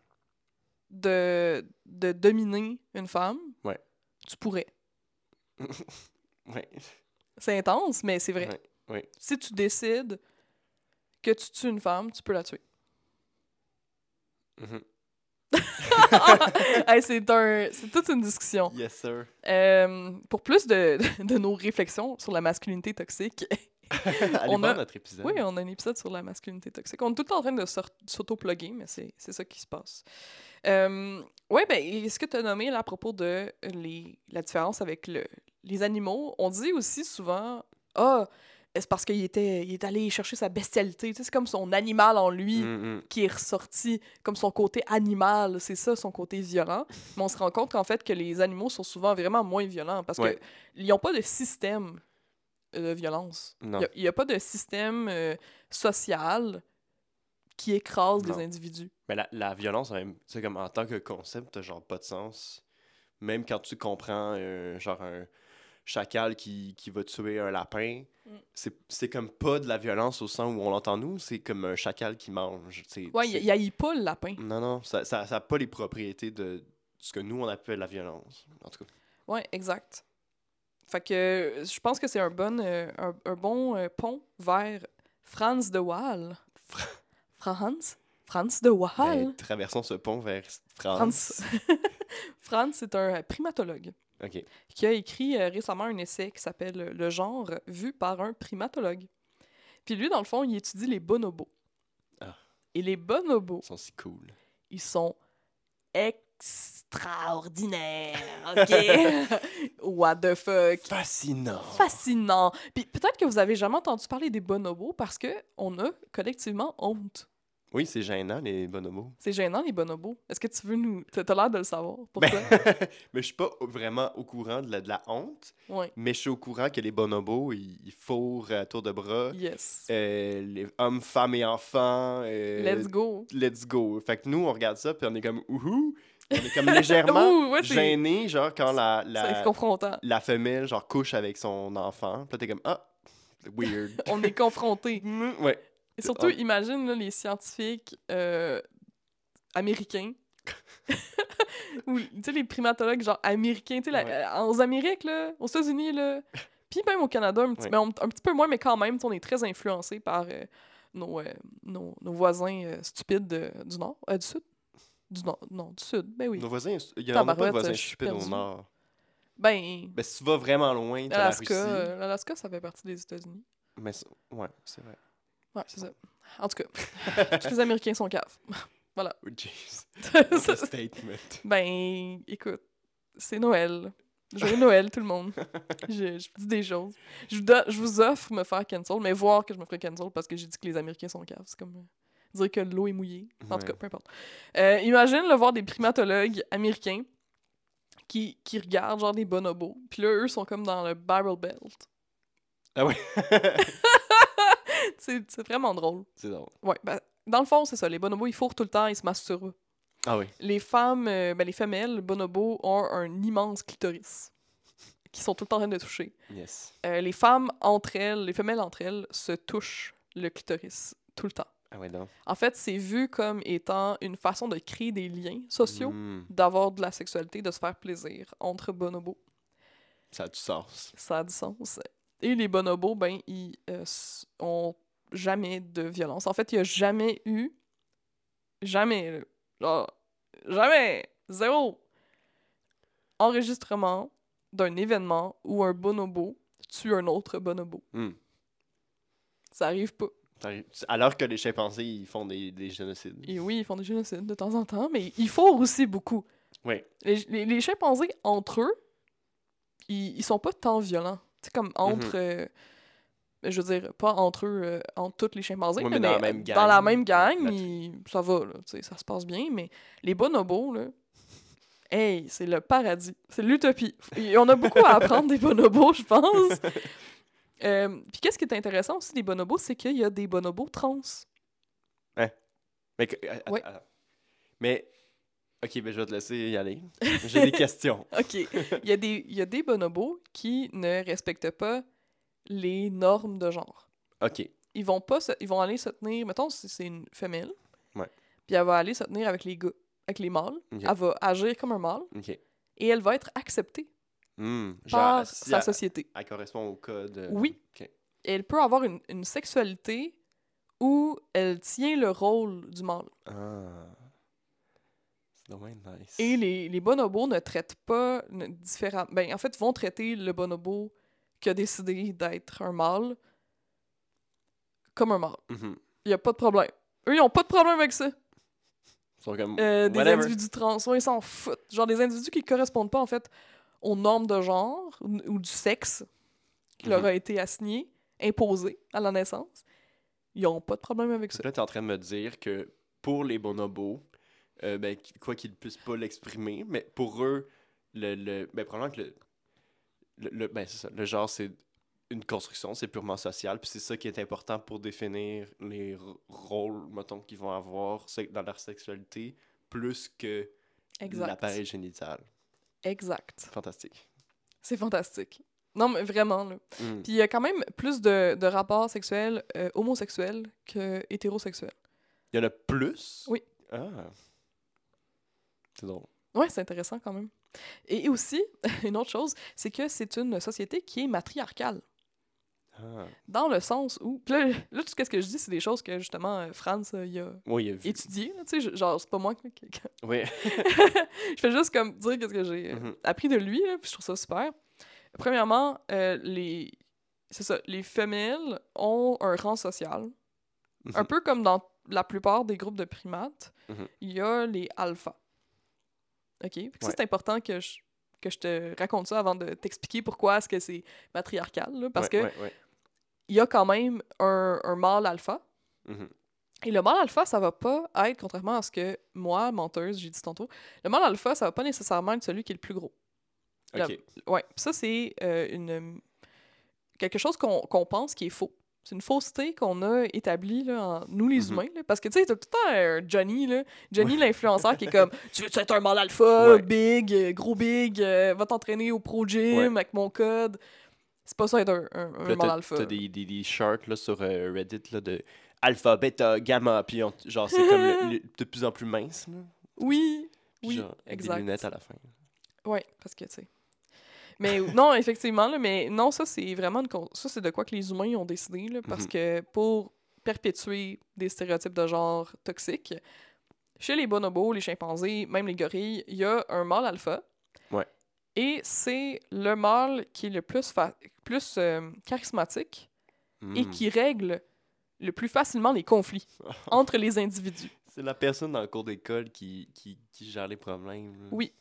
de, de dominer une femme, Ouais. tu pourrais. Ouais. C'est intense, mais c'est vrai. Ouais, ouais. Si tu décides que tu tues une femme, tu peux la tuer. Mhm. Hey, c'est un, c'est toute une discussion. Yes, sir. Euh, pour plus de, de nos réflexions sur la masculinité toxique, Allez On voir a- notre épisode. oui, on a un épisode sur la masculinité toxique. On est tout le temps en train de s'auto-plugger, mais c'est c'est ça qui se passe. Euh, oui, ben, et ce que tu as nommé là, à propos de les, la différence avec le, les animaux, on dit aussi souvent Ah, c'est parce qu'il était, il est allé chercher sa bestialité. C'est comme son animal en lui Mm, mm. qui est ressorti comme son côté animal, c'est ça son côté violent. Mais on se rend compte qu'en fait que les animaux sont souvent vraiment moins violents parce Ouais. qu'ils n'ont pas de système de violence. Il n'y a, pas de système euh, social qui écrase Non. les individus. Mais la, la violence, c'est comme en tant que concept, genre pas de sens. Même quand tu comprends, euh, genre, un chacal qui, qui va tuer un lapin, Mm. c'est comme pas de la violence au sens où on l'entend nous, c'est comme un chacal qui mange. tu sais, Ouais, il haït pas le lapin. Non, non, ça n'a ça, ça a pas les propriétés de ce que nous, on appelle la violence. En tout cas, Ouais, exact. Fait que je pense que c'est un bon, euh, un, un bon euh, pont vers Franz de Waal. Franz? Franz de Waal? ben, traversons ce pont vers France. Franz. Franz, c'est un primatologue Qui a écrit euh, récemment un essai qui s'appelle euh, Le genre vu par un primatologue. Puis lui, dans le fond, il étudie les bonobos. Ah. Et les bonobos, Ils sont si cool. ils sont extraordinaires, OK? What the fuck? Fascinant. Fascinant. Puis peut-être que vous avez jamais entendu parler des bonobos parce que on a collectivement honte. Oui, c'est gênant, les bonobos. C'est gênant, les bonobos. Est-ce que tu veux nous... T'as l'air de le savoir? Pourquoi? Ben, mais je suis pas vraiment au courant de la, de la honte, Ouais. mais je suis au courant que les bonobos, ils, fourrent à tour de bras. Yes. Euh, les hommes, femmes et enfants. euh, Let's go. Let's go. Fait que nous, on regarde ça, puis on est comme ouhou. On est comme légèrement Ouh, ouais, gêné, genre quand la, la, la femelle, genre, couche avec son enfant. Puis là, t'es comme ah, weird. On est confronté. Ouais. Et surtout, imagine là, les scientifiques euh, américains. Ou, tu sais, les primatologues, genre américains, tu sais, Ouais. euh, aux Amériques, là, aux États-Unis, là. Puis même au Canada, un petit, Ouais. ben, on- un petit peu moins, mais quand même, on est très influencé par euh, nos, euh, nos, nos voisins stupides de- du Nord, du Sud. Du Nord, non, du Sud, ben oui. Nos voisins, il y en a pas de voisins stupides au nord. Ben, Ben, si tu vas vraiment loin, Russie. l'Alaska, l'Alaska, ça fait partie des États-Unis. Mais ouais, c'est vrai. Ouais, c'est ça. En tout cas, tous les Américains sont caves. Oh, jeez. Statement. Ben, écoute, c'est Noël. Joyeux Noël, tout le monde. Je, je dis des choses. Je vous, je vous offre me faire cancel, mais voir que je me ferai cancel parce que j'ai dit que les Américains sont caves. C'est comme euh, dire que l'eau est mouillée. En tout cas, peu importe. Euh, imagine le voir des primatologues américains qui, qui regardent genre des bonobos. Puis là, eux sont comme dans le Bible Belt. Ah ouais. C'est vraiment drôle. c'est drôle. Ouais, ben, dans le fond, c'est ça. Les bonobos, ils fourrent tout le temps, ils se masturbent. Ah oui. Les femmes, euh, ben, les femelles bonobos ont un immense clitoris qui sont tout le temps en train de toucher. Yes. Euh, les femmes entre elles, les femelles entre elles, se touchent le clitoris tout le temps. Ah ouais, donc. En fait, c'est vu comme étant une façon de créer des liens sociaux, Mm, d'avoir de la sexualité, de se faire plaisir entre bonobos. ça a du sens. Ça a du sens. Et les bonobos, ben, ils euh, ont jamais de violence. En fait, il n'y a jamais eu, jamais, genre, jamais, zéro enregistrement d'un événement où un bonobo tue un autre bonobo. Mm. Ça arrive pas. Alors que les chimpanzés, ils font des, des génocides. Et oui, ils font des génocides de temps en temps, mais ils font aussi beaucoup. Oui. Les, les, les chimpanzés, entre eux, ils, ils sont pas tant violents. C'est comme entre. euh, je veux dire, pas entre eux, euh, entre tous les chimpanzés, Ouais, là, mais dans la même dans la gang, même gang, ça va, là, ça se passe bien, mais les bonobos, là, hey, c'est le paradis, c'est l'utopie. On a beaucoup à apprendre des bonobos, je pense. Euh, Puis qu'est-ce qui est intéressant aussi des bonobos, c'est qu'il y a des bonobos trans. Mais, que- euh, Ouais. attends. Mais, ok, ben je vais te laisser y aller. J'ai des questions. OK. Il y, a des, il y a des bonobos qui ne respectent pas les normes de genre. Ok. Ils vont pas se- ils vont aller se tenir, mettons si c'est une femelle. Ouais. Puis elle va aller se tenir avec les gars, avec les mâles. Ok. Elle va agir comme un mâle Ok. et elle va être acceptée Hmm, par si sa elle, société. elle correspond au code. euh, Oui. Ok. Et elle peut avoir une, une sexualité où elle tient le rôle du mâle. Ah. C'est dommage nice. Et les, les bonobos ne traitent pas différemment. Ben, en fait, vont traiter le bonobo qui a décidé d'être un mâle comme un mâle. Mhm. Il n'y a pas de problème. Eux, ils ont pas de problème avec ça. Ils sont comme. Euh, des individus trans, ouais, ils s'en foutent. Genre des individus qui correspondent pas, en fait, aux normes de genre ou, ou du sexe qui leur Mhm. a été assigné, imposé à la naissance. Ils ont pas de problème avec ça. Là, tu es en train de me dire que pour les bonobos, euh, ben, qu- quoi qu'ils ne puissent pas l'exprimer, mais pour eux, le, le, ben, probablement que le, le, le- ben, ça, le genre, c'est une construction, c'est purement social. Puis c'est ça qui est important pour définir les rôles, mettons, qu'ils vont avoir dans leur sexualité, plus que l'appareil génital. Exact. Fantastique. C'est fantastique. Non, mais vraiment, là. Mm. Puis il y a quand même plus de, de rapports sexuels euh, homosexuels que hétérosexuels. Il y en a plus? Oui. Ah. C'est drôle. Ouais, c'est intéressant quand même. Et aussi, une autre chose, c'est que c'est une société qui est matriarcale. Ah. Dans le sens où. Là, là, tout ce que je dis, c'est des choses que justement euh, Franz euh, il a Oui, il a là, genre, c'est pas moi qui. Oui. je fais juste comme dire qu'est-ce que j'ai euh, Mhm. appris de lui, là, puis je trouve ça super. Premièrement, euh, les. C'est ça, les femelles ont un rang social. Un Mhm. peu comme dans la plupart des groupes de primates, Mhm. il y a les alphas. OK? Ça, c'est important que je, que je te raconte ça avant de t'expliquer pourquoi est-ce que c'est matriarcal. là, parce Ouais, que il y a quand même un, un mâle alpha. Mhm. Et le mâle alpha, ça va pas être, contrairement à ce que moi, menteuse, j'ai dit tantôt, le mâle alpha, ça va pas nécessairement être celui qui est le plus gros. Ok. Ouais, ça, c'est euh, une quelque chose qu'on qu'on pense qui est faux. C'est une fausseté qu'on a établie, là, en nous les Mhm. humains. là. parce que, tu sais, t'as tout le temps un Johnny, là, Johnny l'influenceur, qui est comme « Tu veux être un mâle alpha, Ouais. big, gros big, euh, va t'entraîner au pro gym Ouais. avec mon code. » C'est pas ça être un, un, mâle alpha. T'as des, des, des charts là, sur euh, Reddit là, de alpha, bêta, gamma, puis on- genre c'est comme le- le- de plus en plus mince. Là, Oui, puis oui, genre, avec exact. des lunettes à la fin. Ouais, parce que, tu sais. Mais non, effectivement, là, mais non, ça, c'est vraiment une con- Ça, c'est de quoi que les humains ont décidé, là, parce Mhm. que pour perpétuer des stéréotypes de genre toxiques, chez les bonobos, les chimpanzés, même les gorilles, il y a un mâle alpha. Ouais. Et c'est le mâle qui est le plus, fa- plus euh, charismatique et Mm. qui règle le plus facilement les conflits entre les individus. C'est la personne dans le cours d'école qui, qui, qui gère les problèmes. Oui.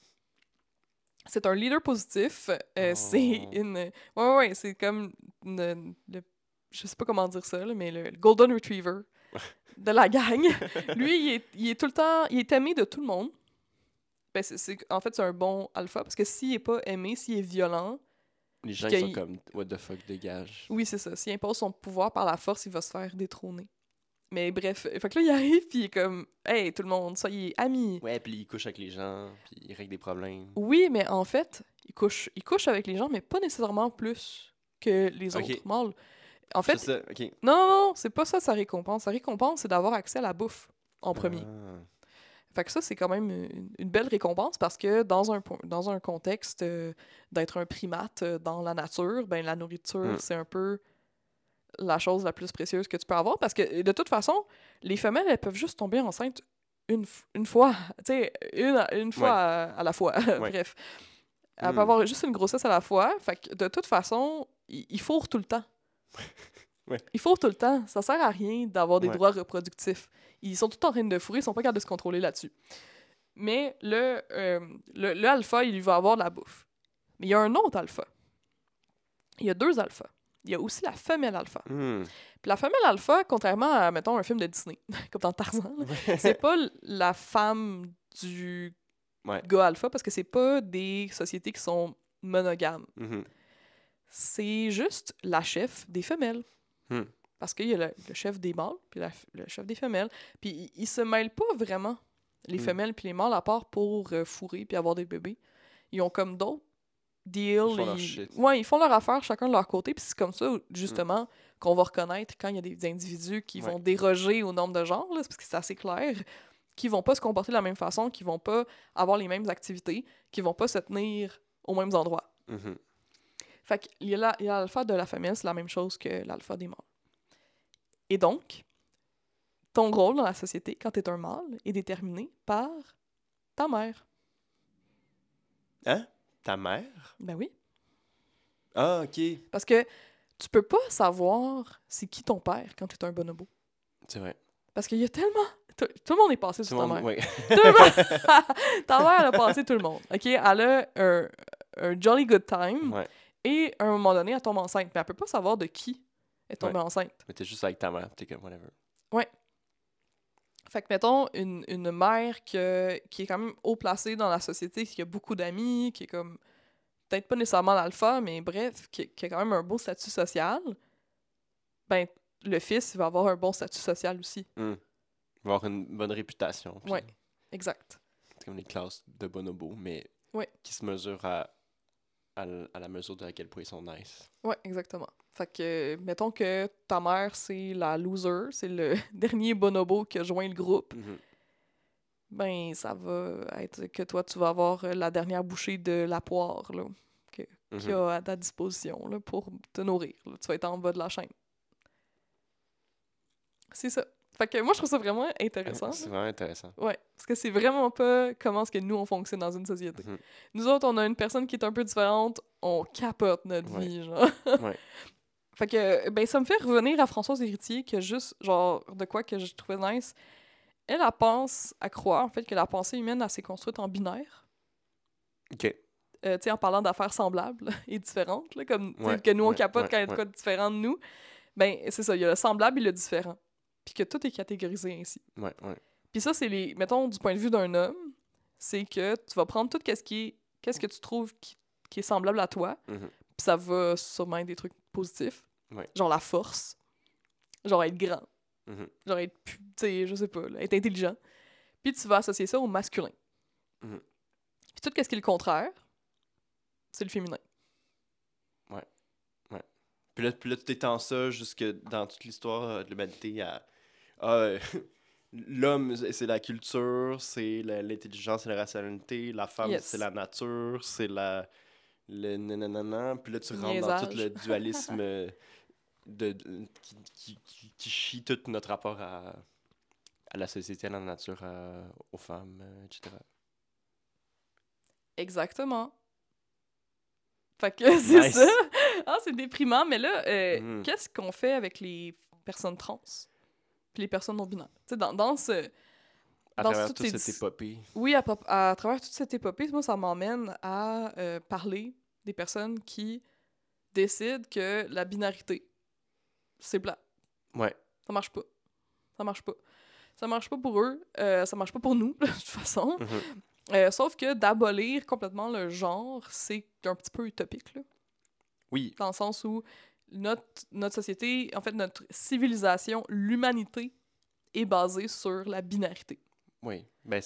C'est un leader positif. euh, C'est Oh. une. Ouais, ouais, c'est comme. une- le- Je sais pas comment dire ça, là, mais le, le Golden Retriever de la gang. Lui, il est, il est tout le temps. Il est aimé de tout le monde. Ben, en fait, c'est un bon alpha parce que s'il est pas aimé, s'il est violent, Les gens sont il- comme What the fuck, dégage. oui, c'est ça. S'il impose son pouvoir par la force, il va se faire détrôner. Mais bref, fait que là, il arrive, puis il est comme Hey, tout le monde, soyez amis. Ouais, puis il couche avec les gens, puis il règle des problèmes. Oui, mais en fait, il couche, il couche avec les gens, mais pas nécessairement plus que les autres mâles. En fait, ça, non, non, non, c'est pas ça sa récompense. Sa récompense, c'est d'avoir accès à la bouffe en premier. Ah. Fait que ça, c'est quand même une, une belle récompense parce que dans un, dans un contexte euh, d'être un primate euh, dans la nature, ben la nourriture, Mm. c'est un peu la chose la plus précieuse que tu peux avoir parce que de toute façon, les femelles, elles peuvent juste tomber enceintes une, une fois, tu sais, une, une fois à, à la fois. Bref. Elle Mm. peut avoir juste une grossesse à la fois. Fait que de toute façon, il, il fourre tout le temps. Ouais. Il fourre tout le temps. Ça sert à rien d'avoir des droits reproductifs. Ils sont tout en train de fourrer, ils sont pas capables de se contrôler là-dessus. Mais le, euh, le, le alpha, il va avoir de la bouffe. Mais il y a un autre alpha. Il y a deux alphas. Il y a aussi la femelle alpha. Hmm. Puis la femelle alpha, contrairement à, mettons, un film de Disney, comme dans Tarzan, c'est pas la femme du Ouais. gars alpha parce que c'est pas des sociétés qui sont monogames. Mhm. C'est juste la chef des femelles. Hmm. Parce qu'il y a le, le chef des mâles, puis la le chef des femelles. Puis ils, se mêlent pas vraiment, les Hmm. femelles puis les mâles, à part pour euh, fourrer puis avoir des bébés. Ils ont comme d'autres deals. Ils font leur shit. Ouais, ils font leur affaire chacun de leur côté. Puis c'est comme ça, justement, qu'on va reconnaître quand il y a des individus qui Ouais. vont déroger au nombre de genres, là, parce que c'est assez clair, qui vont pas se comporter de la même façon, qui vont pas avoir les mêmes activités, qui vont pas se tenir aux mêmes endroits. Fait la- il y a l'alpha de la femelle, c'est la même chose que l'alpha des mâles. Et donc, ton rôle dans la société, quand tu es un mâle, est déterminé par ta mère. Hein? Ta mère? Ben oui. Ah, ok. Parce que tu peux pas savoir c'est qui ton père quand tu es un bonobo. C'est vrai. Parce qu'il y a tellement. Tout, tout le monde est passé Tout sur ta monde, mère. ouais. Tout le monde- ta mère, elle a passé tout le monde. OK? Elle a un, un jolly good time. ouais. Et à un moment donné, elle tombe enceinte. Mais elle peut pas savoir de qui elle est tombée enceinte. Mais t'es juste avec ta mère, t'es comme whatever. Fait que, mettons, une, une mère que, qui est quand même haut placée dans la société, qui a beaucoup d'amis, qui est comme peut-être pas nécessairement l'alpha, mais bref, qui, qui a quand même un beau statut social, ben, le fils il va avoir un bon statut social aussi. Hmm. Il va avoir une bonne réputation. puis Ouais. Exact. C'est comme les classes de bonobo, mais Ouais. qui se mesurent à, à, la mesure de à quel point ils sont nice. Ouais, exactement. Fait que, mettons que ta mère, c'est la loser, c'est le dernier bonobo qui a joint le groupe, Mhm. ben, ça va être que toi, tu vas avoir la dernière bouchée de la poire, là, qu'il Mhm. y a à ta disposition, là, pour te nourrir. là. Tu vas être en bas de la chaîne. C'est ça. Fait que moi, je trouve ça vraiment intéressant. C'est vraiment intéressant. Ouais, parce que c'est vraiment pas comment est-ce que nous, on fonctionne dans une société. Mhm. Nous autres, on a une personne qui est un peu différente, on capote notre Ouais. vie, genre. Ouais. Fait que, ben, ça me fait revenir à Françoise Héritier, que juste, genre, de quoi que je trouvais nice. Elle, elle pense à croire, en fait, que la pensée humaine, elle s'est construite en binaire. OK. Euh, tu sais, en parlant d'affaires semblables et différentes, là, comme Ouais, que nous, on capote quand il y a de quoi de différent de nous. Ben, c'est ça, il y a le semblable et le différent. Puis que tout est catégorisé ainsi. Ouais, ouais. Puis ça, c'est les. Mettons, du point de vue d'un homme, c'est que tu vas prendre tout ce qui est. Qu'est-ce que tu trouves qui, qui est semblable à toi, Mhm. puis ça va sûrement être des trucs positifs. Ouais. Genre la force. Genre être grand. Mhm. Genre être. Tu sais, je sais pas, là, être intelligent. Puis tu vas associer ça au masculin. Mhm. Puis tout ce qui est le contraire, c'est le féminin. Puis là, puis là, tu t'étends ça jusque dans toute l'histoire euh, de l'humanité à. Ah, euh, L'homme, c'est la culture, c'est l'intelligence et la rationalité. La femme, Yes. c'est la nature, c'est la. Le nanana. Puis là, tu rentres dans tout le dualisme de, de- qui, qui, qui, qui chie tout notre rapport à, à la société, à la nature, à- aux femmes, euh, etc. Exactement. Fait que c'est Nice. ça. Ah, c'est déprimant, mais là, euh, Mhm. qu'est-ce qu'on fait avec les personnes trans? Puis les personnes non-binaires? Tu sais, dans, dans ce. À Dans travers toute cette épopée. Oui, à, à travers toute cette épopée, moi, ça m'emmène à euh, parler des personnes qui décident que la binarité, c'est plat. Ouais. Ça marche pas. Ça marche pas. Ça marche pas pour eux. euh, ça marche pas pour nous, de toute façon. Mhm. Euh, sauf que d'abolir complètement le genre, c'est un petit peu utopique, là. Oui. Dans le sens où notre, notre société, en fait, notre civilisation, l'humanité, est basée sur la binarité. Oui. Ben,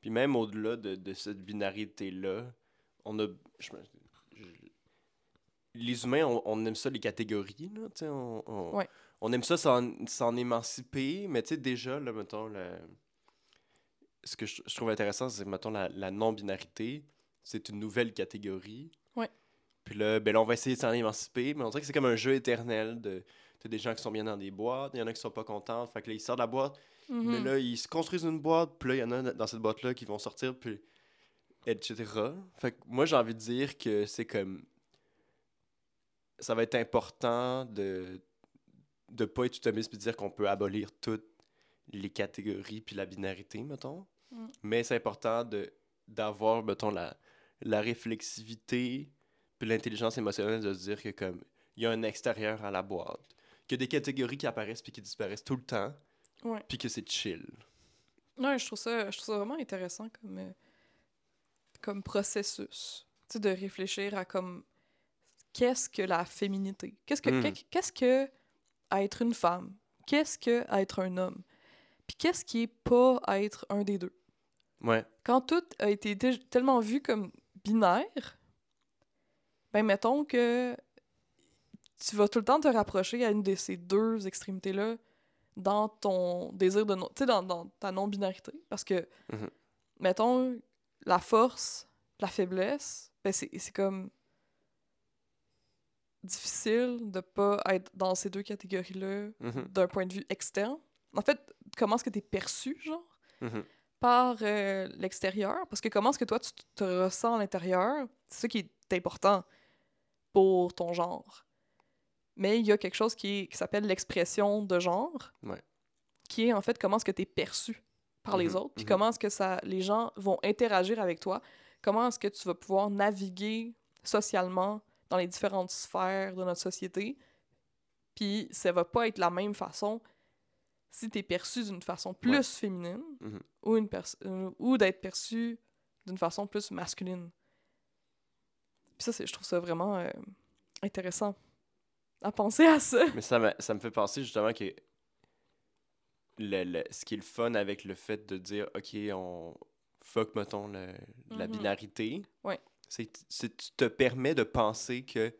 puis même au-delà de, de cette binarité-là, on a. je me- je- les humains, on, on aime ça, les catégories, là, on, on, Ouais. on aime ça s'en s'en émanciper, mais tu sais, déjà, là, mettons, le- ce que je, je trouve intéressant, c'est, mettons, la, la non-binarité, c'est une nouvelle catégorie. Puis là, ben là, on va essayer de s'en émanciper, mais on dirait que c'est comme un jeu éternel de... T'as des gens qui sont bien dans des boîtes, il y en a qui sont pas contents, fait que là, ils sortent de la boîte, mais Mhm. là, ils se construisent une boîte, puis là, il y en a dans cette boîte-là qui vont sortir, puis etc. Fait que moi, j'ai envie de dire que c'est comme... Ça va être important de de pas être utomiste puis de dire qu'on peut abolir toutes les catégories puis la binarité, mettons. Mm. Mais c'est important de d'avoir, mettons, la, la réflexivité puis l'intelligence émotionnelle de se dire que comme il y a un extérieur à la boîte, qu'il y a des catégories qui apparaissent puis qui disparaissent tout le temps, Ouais. puis que c'est chill. Ouais, je trouve ça, je trouve ça vraiment intéressant comme, euh, comme processus. Tu sais, de réfléchir à comme qu'est-ce que la féminité? Qu'est-ce que Mm. qu'est- qu'est-ce que être une femme? Qu'est-ce que être un homme? Puis qu'est-ce qui est pas être un des deux? Ouais. Quand tout a été tellement vu comme binaire, ben mettons que tu vas tout le temps te rapprocher à une de ces deux extrémités-là dans ton désir de non... Tu sais, dans, dans ta non-binarité. Parce que, Mhm. mettons, la force, la faiblesse, ben c'est c'est comme difficile de pas être dans ces deux catégories-là Mhm. d'un point de vue externe. En fait, comment est-ce que t'es perçu, genre? Mhm. par euh, l'extérieur, parce que comment est-ce que toi tu te ressens à l'intérieur, c'est ça qui est important pour ton genre. Mais il y a quelque chose qui, s'appelle l'expression de genre, Ouais. qui est en fait comment est-ce que tu es perçu par les Mhm, autres, puis mhm. comment est-ce que ça, les gens vont interagir avec toi, comment est-ce que tu vas pouvoir naviguer socialement dans les différentes sphères de notre société, puis ça va pas être la même façon si tu es perçu d'une façon plus Ouais. féminine Mhm. ou, une pers- euh, ou d'être perçu d'une façon plus masculine. Puis ça, c'est- je trouve ça vraiment euh, intéressant à penser à ça. Mais ça me, ça me fait penser justement que le, le- ce qui est le fun avec le fait de dire, OK, on fuck, mettons, le- la Mhm. binarité, Ouais. c'est que c'est- tu te permets de penser que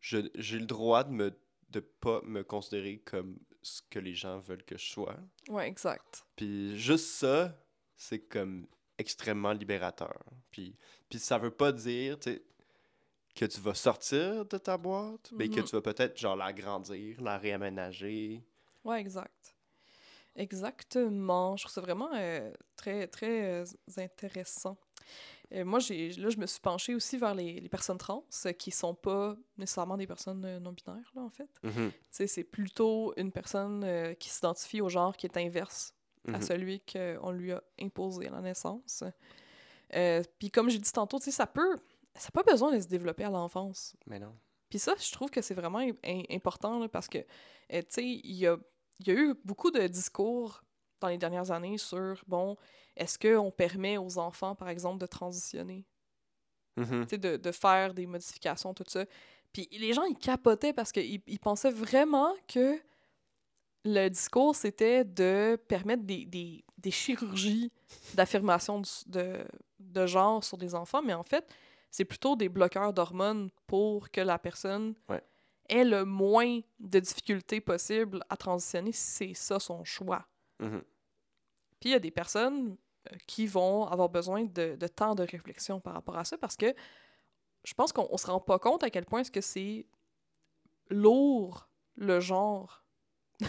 je- j'ai le droit de me de pas me considérer comme ce que les gens veulent que je sois. Ouais, exact. Puis juste ça, c'est comme extrêmement libérateur. Puis, puis ça veut pas dire, tu sais, que tu vas sortir de ta boîte, mais que Mhm. tu vas peut-être, genre, l'agrandir, la réaménager. Ouais, exact. Exactement. Je trouve ça vraiment euh, très, très euh, intéressant. Euh, moi, j'ai, là, je me suis penchée aussi vers les, les personnes trans, euh, qui sont pas nécessairement des personnes non-binaires, là, en fait. Tu sais, c'est plutôt une personne qui s'identifie au genre qui est inverse à mhm. celui qu'on lui a imposé à la naissance. Puis comme j'ai dit tantôt, ça peut... Ça n'a pas besoin de se développer à l'enfance. Mais non. Puis ça, je trouve que c'est vraiment im- im- important là, parce que, euh, tu sais, il y a, il y a eu beaucoup de discours dans les dernières années sur, bon, est-ce qu'on permet aux enfants, par exemple, de transitionner, Mhm. tu sais, de, de faire des modifications, tout ça. Puis les gens, ils capotaient parce qu'ils ils pensaient vraiment que le discours, c'était de permettre des, des, des chirurgies d'affirmation de, de genre sur des enfants, mais en fait, c'est plutôt des bloqueurs d'hormones pour que la personne Ouais. ait le moins de difficultés possible à transitionner si c'est ça son choix. Mhm. Puis il y a des personnes euh, qui vont avoir besoin de, de temps de réflexion par rapport à ça parce que je pense qu'on on se rend pas compte à quel point est-ce que c'est lourd le genre.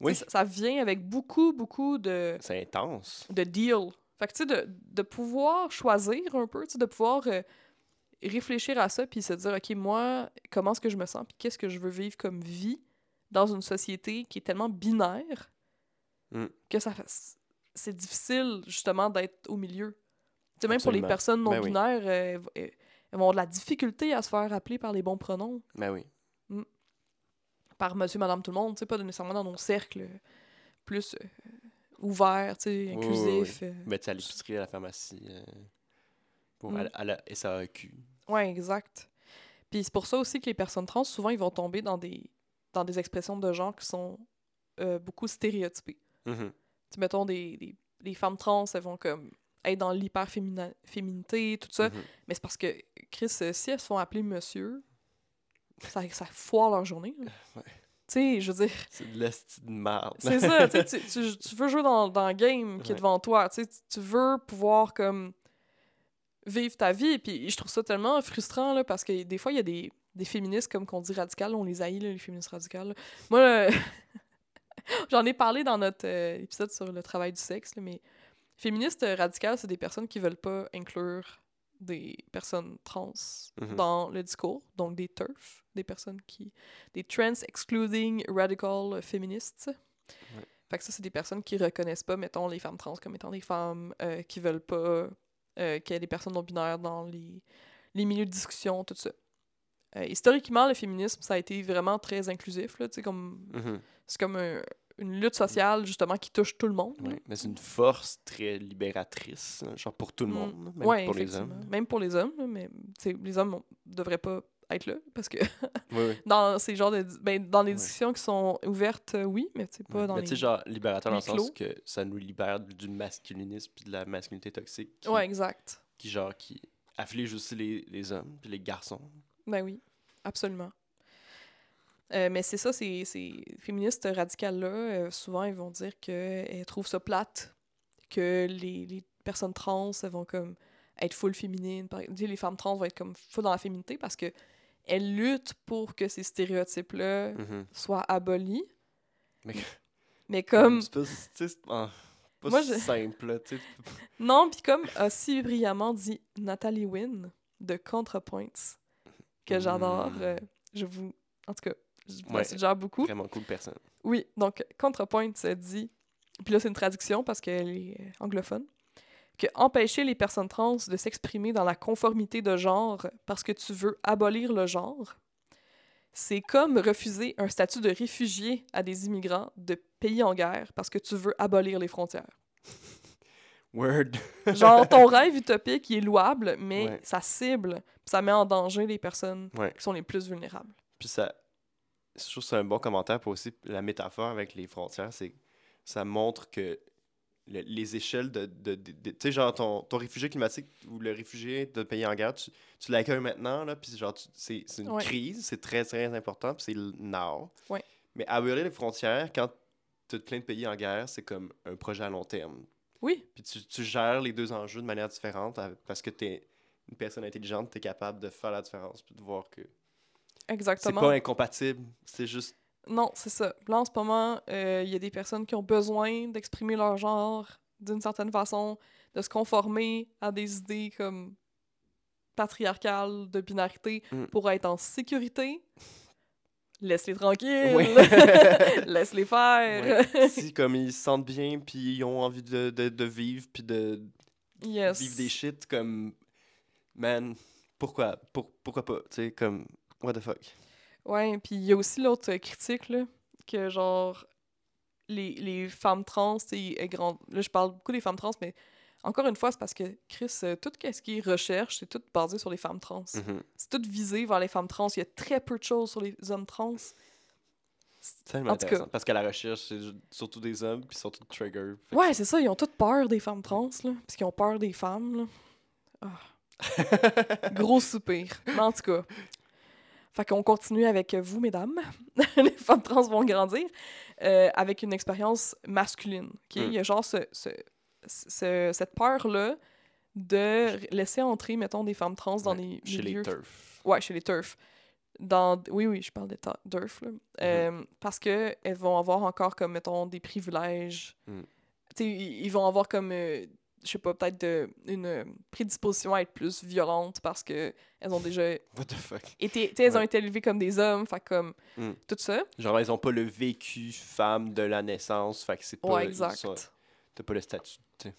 Oui, Ça, ça vient avec beaucoup, beaucoup de, c'est intense. de deals. Fait que tu sais, de, de pouvoir choisir un peu, tu sais, de pouvoir euh, réfléchir à ça puis se dire, OK, moi, comment est-ce que je me sens puis qu'est-ce que je veux vivre comme vie dans une société qui est tellement binaire Mm. que ça c'est difficile justement d'être au milieu. Tu même pour les personnes non Ben oui. binaires, euh, elles v- elles vont avoir de la difficulté à se faire appeler par les bons pronoms, Ben oui. par monsieur, madame, tout le monde, tu sais, pas nécessairement dans nos cercles plus euh, ouverts, tu sais, Oui, oui, oui. inclusifs. euh. Mais tu à l'épicerie, à la pharmacie, euh, pour, Mm. à, la- à la SAQ. Ouais, exact. Puis c'est pour ça aussi que les personnes trans, souvent, ils vont tomber dans des, dans des expressions de genre qui sont euh, beaucoup stéréotypées. Mhm. Tu mettons, des, des, les femmes trans, elles vont comme être dans l'hyper-féminité, tout ça. Mhm. Mais c'est parce que, Chris, euh, si elles se font appeler monsieur, ça, ça foire leur journée. Ouais. Tu sais, je veux dire, C'est de l'esti de merde. c'est ça, tu, tu, tu- veux jouer dans, dans le game qui est devant toi, tu veux pouvoir comme vivre ta vie, puis je trouve ça tellement frustrant, là, parce que des fois, il y a des, des féministes, comme qu'on dit radicales, on les haït, là, les féministes radicales. là. Moi, j'en ai parlé dans notre euh, épisode sur le travail du sexe, là, mais féministes radicales, c'est des personnes qui veulent pas inclure des personnes trans Mhm. dans le discours, donc des TERF, des personnes qui... des Trans Excluding Radical Feminists. Fait que ça, c'est des personnes qui reconnaissent pas, mettons, les femmes trans comme étant des femmes, euh, qui veulent pas euh, ait des personnes non-binaires dans les, les milieux de discussion, tout ça. Euh, historiquement, le féminisme, ça a été vraiment très inclusif, là, comme... Mhm. C'est comme un- une lutte sociale, justement, qui touche tout le monde. Mais c'est une force très libératrice, genre pour tout le Mm. monde, même Ouais, pour les hommes. Même pour les hommes, mais les hommes on- devraient pas être là, parce que Oui, oui. dans ces genres de... Ben, dans les Ouais. discussions qui sont ouvertes, euh, oui, mais sais, pas dans Mais les... tu sais, genre libérateur dans le sens que ça nous libère du masculinisme puis de la masculinité toxique qui, Ouais, exact. qui genre, qui afflige aussi les, les hommes puis les garçons. Ben oui, absolument. Euh, mais c'est ça, ces, ces féministes radicales-là, euh, souvent, ils vont dire qu'elles trouvent ça plate, que les, les personnes trans, elles vont comme être full féminines. Par... tu sais, Les femmes trans vont être comme full dans la féminité parce que elles luttent pour que ces stéréotypes-là Mhm. soient abolis. Mais- Mais comme... C'est pas, pas, Moi, si je- simple. Non, puis comme a si brillamment dit Nathalie Wynne de ContraPoints, que j'adore, Mm. euh, je vous... En tout cas, je vous Ouais. suggère beaucoup. Vraiment cool personne. Oui, donc ContraPoint se dit, puis là c'est une traduction parce qu'elle est anglophone, que empêcher les personnes trans de s'exprimer dans la conformité de genre parce que tu veux abolir le genre, c'est comme refuser un statut de réfugié à des immigrants de pays en guerre parce que tu veux abolir les frontières. Word. Genre, ton rêve utopique, il est louable, mais Ouais. ça cible, ça met en danger les personnes Ouais. qui sont les plus vulnérables. Puis ça, je trouve que c'est un bon commentaire pour aussi la métaphore avec les frontières, c'est que ça montre que le- les échelles de... de, de- de- tu sais, genre, ton, ton réfugié climatique ou le réfugié de pays en guerre, tu, tu l'accueilles maintenant, là, puis genre, c'est c'est une Ouais. crise, c'est très, très important, puis c'est le now. Ouais. Mais abolir les frontières, quand tu as plein de pays en guerre, c'est comme un projet à long terme. Oui, Puis tu, tu gères les deux enjeux de manière différente parce que tu es une personne intelligente, tu es capable de faire la différence, puis de voir que c'est exactement. pas incompatible, c'est juste Non, c'est ça. Là, en ce moment, euh, il y a des personnes qui ont besoin d'exprimer leur genre d'une certaine façon, de se conformer à des idées comme patriarcales, de binarité, Mm. pour être en sécurité. Laisse-les tranquilles. Laisse-les faire. Si comme ils se sentent bien puis ils ont envie de, de, de vivre puis de yes. vivre des shit comme man pourquoi pour, pourquoi pas tu sais comme what the fuck Ouais, puis il y a aussi l'autre euh, critique, là, que genre, les, les femmes trans, elles grand- là, je parle beaucoup des femmes trans, mais encore une fois, c'est parce que, Chris, euh, tout ce qui est recherche, c'est tout basé sur les femmes trans. Mhm. C'est tout visé vers les femmes trans. Il y a très peu de choses sur les hommes trans. c'est tellement En tout cas. intéressant parce qu'à la recherche c'est surtout des hommes puis surtout trigger Fait Ouais, c'est ça, ils ont toutes peur des femmes trans, là, parce qu'ils ont peur des femmes, là. Ah. Gros soupir. Mais en tout cas. Fait qu'on continue avec vous, mesdames. les femmes trans vont grandir euh, avec une expérience masculine. ok? Mm. Il y a genre ce, ce- ce- cette peur-là de laisser entrer, mettons, des femmes trans dans Ouais, des chez les milieux... turfs Ouais, chez les turfs. Dans... Oui, oui, je parle des turfs, là. Mm-hmm. Euh, parce que elles vont avoir encore, comme, mettons, des privilèges. Mm. Tu sais, ils ils vont avoir comme, euh, je sais pas, peut-être de- une prédisposition à être plus violentes parce que elles ont déjà what the fuck? été... Elles ont été élevées comme des hommes, fait comme... Mm. Tout ça. genre ils ont pas le vécu femme de la naissance fait que c'est pas Ouais, exact. t'as pas le statut tu sais.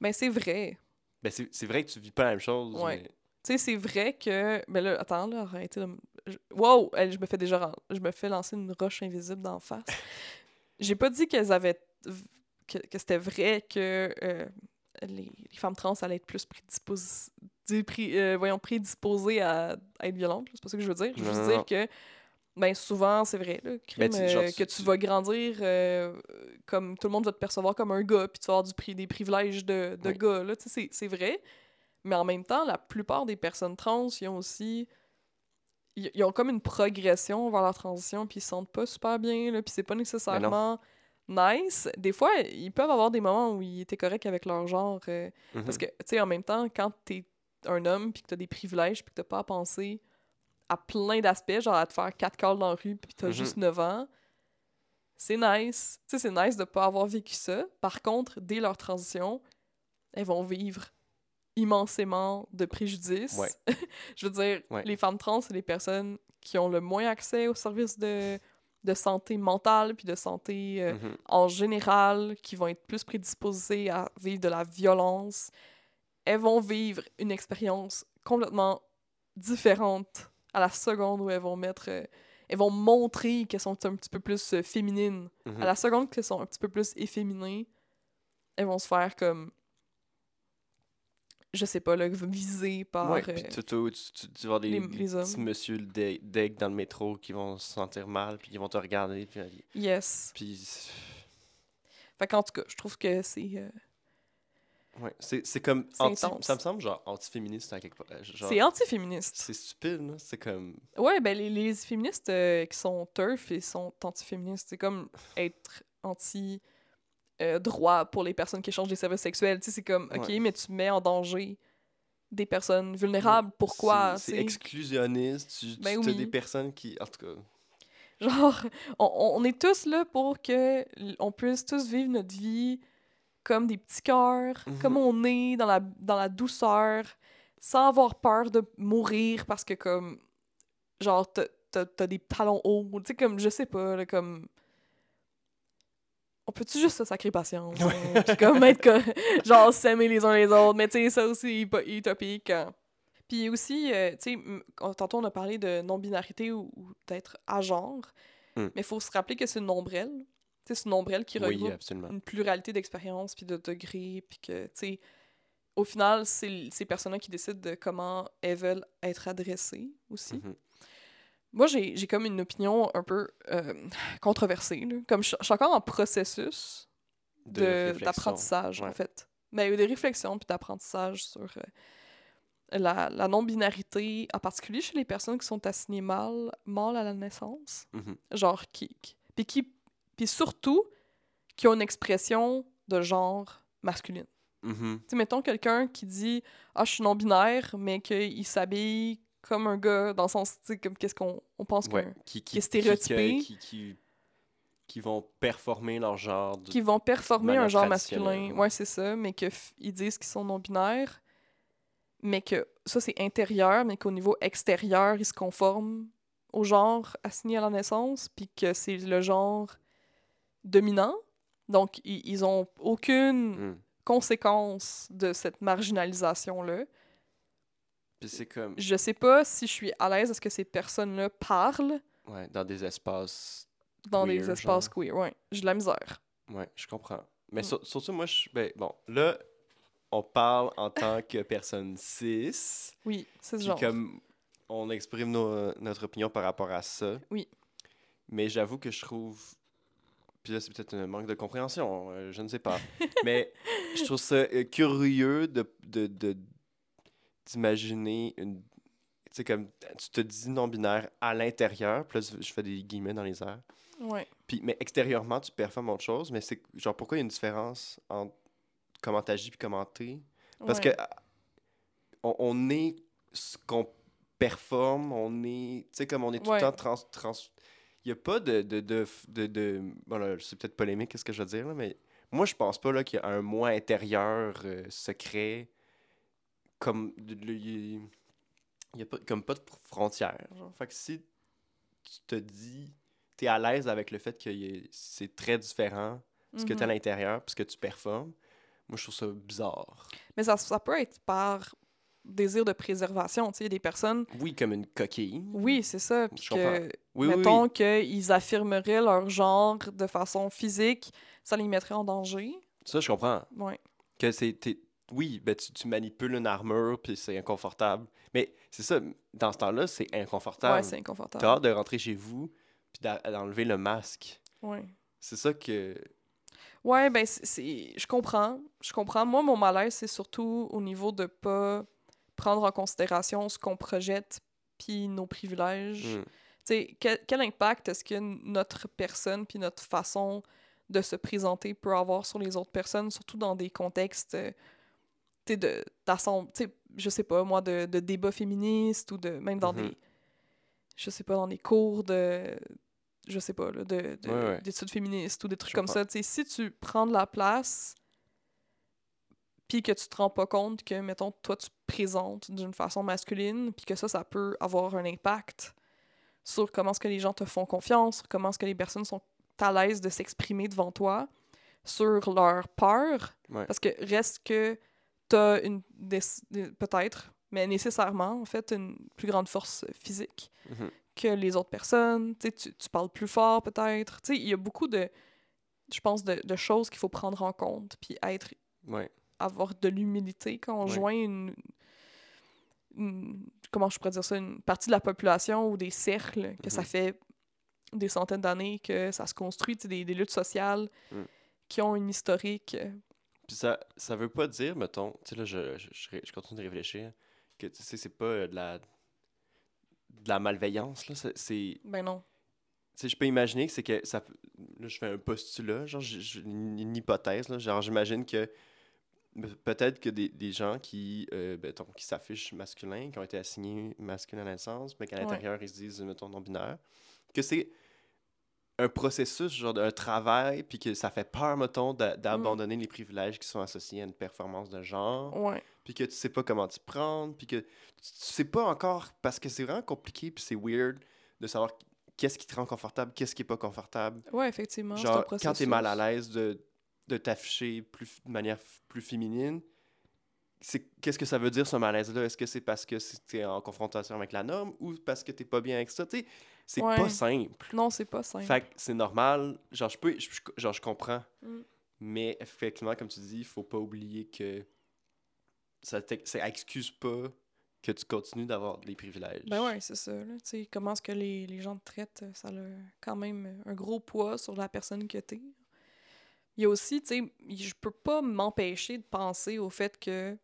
Ben, c'est vrai. ben c'est c'est vrai que tu vis pas la même chose Ouais. mais Tu sais, c'est vrai que. Mais là, attends, là, arrêtez je- Wow! Elle, je me fais déjà. Je me fais lancer une roche invisible d'en face. J'ai pas dit qu'elles avaient. que, que c'était vrai que euh, les, les femmes trans allaient être plus prédisposées. voyons, prédisposées à, à être violentes. C'est pas ça que je veux dire. Je veux Non, dire non. que. Ben, souvent, c'est vrai, là, crime, genre, euh, que tu vas grandir euh, comme tout le monde va te percevoir comme un gars, puis tu vas avoir du des privilèges de, de Oui. gars, là, c'est- c'est vrai. Mais en même temps, la plupart des personnes trans, ils ont aussi. Ils, ils ont comme une progression vers leur transition, puis ils se sentent pas super bien, là, puis c'est pas nécessairement nice. Des fois, ils peuvent avoir des moments où ils étaient corrects avec leur genre. euh, Mhm. Parce que, tu sais, en même temps, quand t'es un homme, puis que t'as des privilèges, puis que t'as pas à penser à plein d'aspects, genre à te faire quatre calls dans la rue, puis t'as Mhm. juste 9 ans, c'est nice. Tu sais, c'est nice de pas avoir vécu ça. Par contre, dès leur transition, elles vont vivre immensément de préjudices. Ouais. Je veux dire, Ouais. les femmes trans, c'est les personnes qui ont le moins accès aux services de, de santé mentale puis de santé euh, Mhm. en général, qui vont être plus prédisposées à vivre de la violence. Elles vont vivre une expérience complètement différente à la seconde où elles vont mettre... euh, elles vont montrer qu'elles sont un petit peu plus euh, féminines. Mhm. À la seconde qu'elles sont un petit peu plus efféminées, elles vont se faire comme... Je sais pas, là, visées par... Ouais, euh, puis tu, tu, tu, vas des, les- des les hommes. petits monsieur deg dans le métro qui vont se sentir mal, puis qui vont te regarder, puis, Yes. puis Fait qu'en tout cas, je trouve que c'est... euh, ouais, c'est comme anti, ça me semble genre anti-féministe à quelque part. euh, c'est anti-féministe. c'est stupide, là. C'est comme Ouais, ben les, les féministes euh, qui sont turf et sont anti-féministes, c'est comme être anti euh, droit pour les personnes qui échangent des services sexuels. Tu sais, c'est comme, ok, Ouais. mais tu mets en danger des personnes vulnérables. Pourquoi? c'est- exclusionniste. Tu, tu Ben as des personnes qui, en tout cas, Genre, on, on est tous là pour que on puisse tous vivre notre vie comme des petits cœurs, Mhm. comme on est, dans la, dans la douceur, sans avoir peur de mourir parce que, comme, genre, t'as- t'as t'as des talons hauts, tu sais, comme, je sais pas, là, comme... On peut-tu juste se sacrer patience? hein, puis comme être genre s'aimer les uns les autres, mais tu sais, ça aussi, utopique. hein. Puis aussi, euh, tu sais, tantôt on a parlé de non-binarité ou, ou d'être à genre, Mm. mais il faut se rappeler que c'est une ombrelle. Tu sais, c'est une ombrelle qui regroupe une pluralité d'expériences puis de degrés, puis que, tu sais, au final, c'est ces personnes-là qui décident de comment elles veulent être adressées aussi. Mhm. Moi, j'ai comme une opinion un peu euh, controversée. là. Comme je je suis encore en processus De de- réflexion. d'apprentissage, en ouais. fait. Mais de réflexion puis d'apprentissage sur euh, la, la non-binarité, en particulier chez les personnes qui sont assignées mâles, mâles à la naissance. Mhm. Genre, qui. Puis qui. Puis surtout, qui ont une expression de genre masculine. Tu sais, mettons quelqu'un qui dit Ah, je suis non-binaire, mais qu'il s'habille comme un gars, dans le sens, tu sais, comme qu'est-ce qu'on on pense Ouais, qui, qui est stéréotypé. Qui, qui, qui vont performer leur genre. de- qui vont performer un genre masculin. ouais. C'est ça, mais qu'ils disent qu'ils sont non-binaires, mais que ça, c'est intérieur, mais qu'au niveau extérieur, ils se conforment au genre assigné à la naissance, puis que c'est le genre dominant. Donc, ils ont aucune Mhm. conséquence de cette marginalisation-là. Puis c'est comme. Je sais pas si je suis à l'aise à ce que ces personnes-là parlent? Ouais, dans des espaces. dans Queer, des espaces genre. queer. Ouais, j'ai de la misère. Ouais, je comprends. Mais Mm. sur- surtout, moi, je. Ben, bon, là, on parle en tant que personne cis. Oui, c'est ce Puis genre. comme on exprime nos- notre opinion par rapport à ça. Oui. Mais j'avoue que je trouve. Puis là, c'est peut-être un manque de compréhension, euh, je ne sais pas. mais je trouve ça euh, curieux de, de, de- d'imaginer une. Tu sais, comme tu te dis non-binaire à l'intérieur, puis là, je fais des guillemets dans les airs. Ouais. Puis, mais extérieurement, tu performes autre chose, mais c'est genre pourquoi il y a une différence entre comment t'agis puis comment t'es? Parce ouais. que on, on est ce qu'on performe, on est. Tu sais, comme on est tout Ouais. le temps trans. trans il n'y a pas de. de, de, de, de- bon, c'est peut-être polémique, qu'est-ce que je veux dire, là, mais moi, je pense pas qu'il y a un moi intérieur euh, secret. Comme. Il n'y a pas, comme pas de frontières. Genre. Fait que si tu te dis. Tu es à l'aise avec le fait que y c'est très différent ce que tu as à Mhm. l'intérieur puis ce que tu performes, moi, je trouve ça bizarre. Mais ça, ça peut être par désir de préservation. Tu sais, y des personnes, Oui, comme une coquille. oui, c'est ça. Puis que, Oui, oui, mettons oui. qu'ils affirmeraient leur genre de façon physique, ça les mettrait en danger. Ça, je comprends. Ouais. Que c'est. Oui, ben tu, tu manipules une armure, puis c'est inconfortable. Mais c'est ça, dans ce temps-là, c'est Ouais, inconfortable. c'est inconfortable. T'as hâte de rentrer chez vous, puis d'enlever le masque. Ouais. C'est ça que. Ouais, ben, c'est-. Je comprends. Je comprends. Moi, mon malaise, c'est surtout au niveau de pas prendre en considération ce qu'on projette puis nos privilèges. Hmm. Tu sais, quel, quel impact est-ce que notre personne puis notre façon de se présenter peut avoir sur les autres personnes, surtout dans des contextes, euh, tu de, d'assemble- tu sais, je sais pas, moi, de, de débats féministes ou de, même dans Mhm. des, je sais pas, dans des cours de, je sais pas, là, de, de- Ouais, ouais. d'études féministes ou des trucs Je comme ça, tu sais, si tu prends de la place puis que tu te rends pas compte que, mettons, toi, tu te présentes d'une façon masculine, puis que ça, ça peut avoir un impact sur comment est-ce que les gens te font confiance, sur comment est-ce que les personnes sont à l'aise de s'exprimer devant toi, sur leur peur, Ouais. parce que reste que t'as une... des- des- peut-être, mais nécessairement, en fait, une plus grande force physique Mhm. que les autres personnes, tu tu, parles plus fort peut-être, il y a beaucoup de, je pense, de, de choses qu'il faut prendre en compte, puis être Ouais. avoir de l'humilité quand on Ouais. joint une, une- comment je pourrais dire ça une partie de la population ou des cercles que ça Mhm. fait des centaines d'années que ça se construit des, des luttes sociales Mm. qui ont une historique euh, Puis ça, ça veut pas dire, mettons, tu sais, là, je, je, je continue de réfléchir, que, tu sais, c'est pas euh, de la, de la malveillance, là. c'est- ben non Tu sais, je peux imaginer que c'est que ça. Là, je fais un postulat, genre, une, hypothèse, là. Genre, j'imagine que. pe- Peut-être que des, des gens qui, euh, mettons, qui s'affichent masculins, qui ont été assignés masculins à la naissance, mais qu'à Ouais. l'intérieur, ils se disent, mettons, non-binaire, que c'est un processus, genre un travail, puis que ça fait peur, mettons, d'a- d'abandonner les privilèges qui sont associés à une performance de genre, ouais puis que tu sais pas comment t'y prendre, puis que tu sais pas encore, parce que c'est vraiment compliqué, puis c'est weird de savoir qu'est-ce qui te rend confortable, qu'est-ce qui est pas confortable. ouais effectivement un Genre, quand t'es mal à l'aise de, de t'afficher plus, de manière plus féminine, c'est qu'est-ce que ça veut dire ce malaise-là? Est-ce que c'est parce que tu es en confrontation avec la norme ou parce que t'es pas bien avec ça? C'est Ouais. pas simple. Non, c'est pas simple. Fait que c'est normal. Genre, je peux, je- genre, je comprends. Mm. Mais effectivement, comme tu dis, il faut pas oublier que ça, ça excuse pas que tu continues d'avoir des privilèges. Ben ouais, c'est ça. Là. Comment est-ce que les, les gens te traitent, ça a quand même un gros poids sur la personne que t'es. Il y a aussi, tu sais, je peux pas m'empêcher de penser au fait que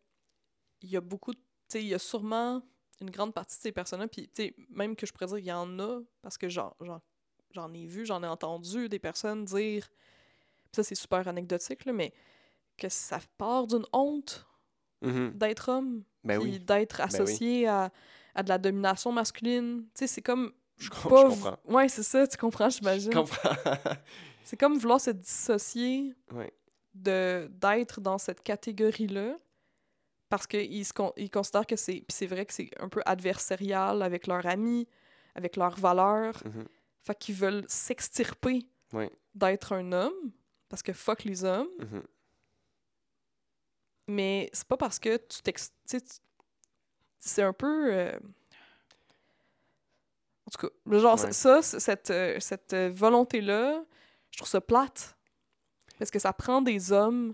il y a beaucoup, de- tu sais, il y a sûrement une grande partie de ces personnes-là, puis tu sais, même que je pourrais dire qu'il y en a, parce que j'en, j'en, j'en ai vu, j'en ai entendu des personnes dire, ça c'est super anecdotique, là, mais que ça part d'une honte Mhm. d'être homme, Ben puis oui, d'être oui. associé à, à de la domination masculine. Tu sais, c'est comme. je, pas je comprends. Ouais, c'est ça, tu comprends, Je j'imagine. comprends. C'est comme vouloir se dissocier Ouais. de d'être dans cette catégorie-là parce qu'ils con ils considèrent que c'est. Puis c'est vrai que c'est un peu adversarial avec leurs amis, avec leurs valeurs. Mhm. Fait qu'ils veulent s'extirper d'être un homme parce que fuck les hommes. Mhm. Mais c'est pas parce que tu t'ex... tu sais, tu- C'est un peu... euh, En tout cas, genre, Ouais. ça, cette, euh, cette euh, volonté-là, je trouve ça plate. Parce que ça prend des hommes,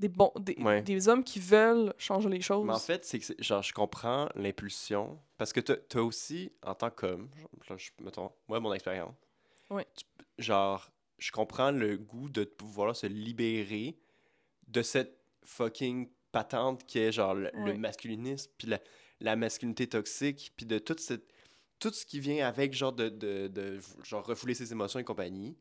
des bons, des, Ouais. des hommes qui veulent changer les choses. Mais en fait, c'est que, genre, je comprends l'impulsion parce que t'as as aussi, en tant qu'homme, mettons, moi, mon expérience, Ouais. tu genre, je comprends le goût de pouvoir se libérer de cette fucking patente qui est, genre, le, masculinisme, puis la, la masculinité toxique, puis de toute cette, tout ce qui vient avec, genre, de, de, de, genre, refouler ses émotions et compagnie,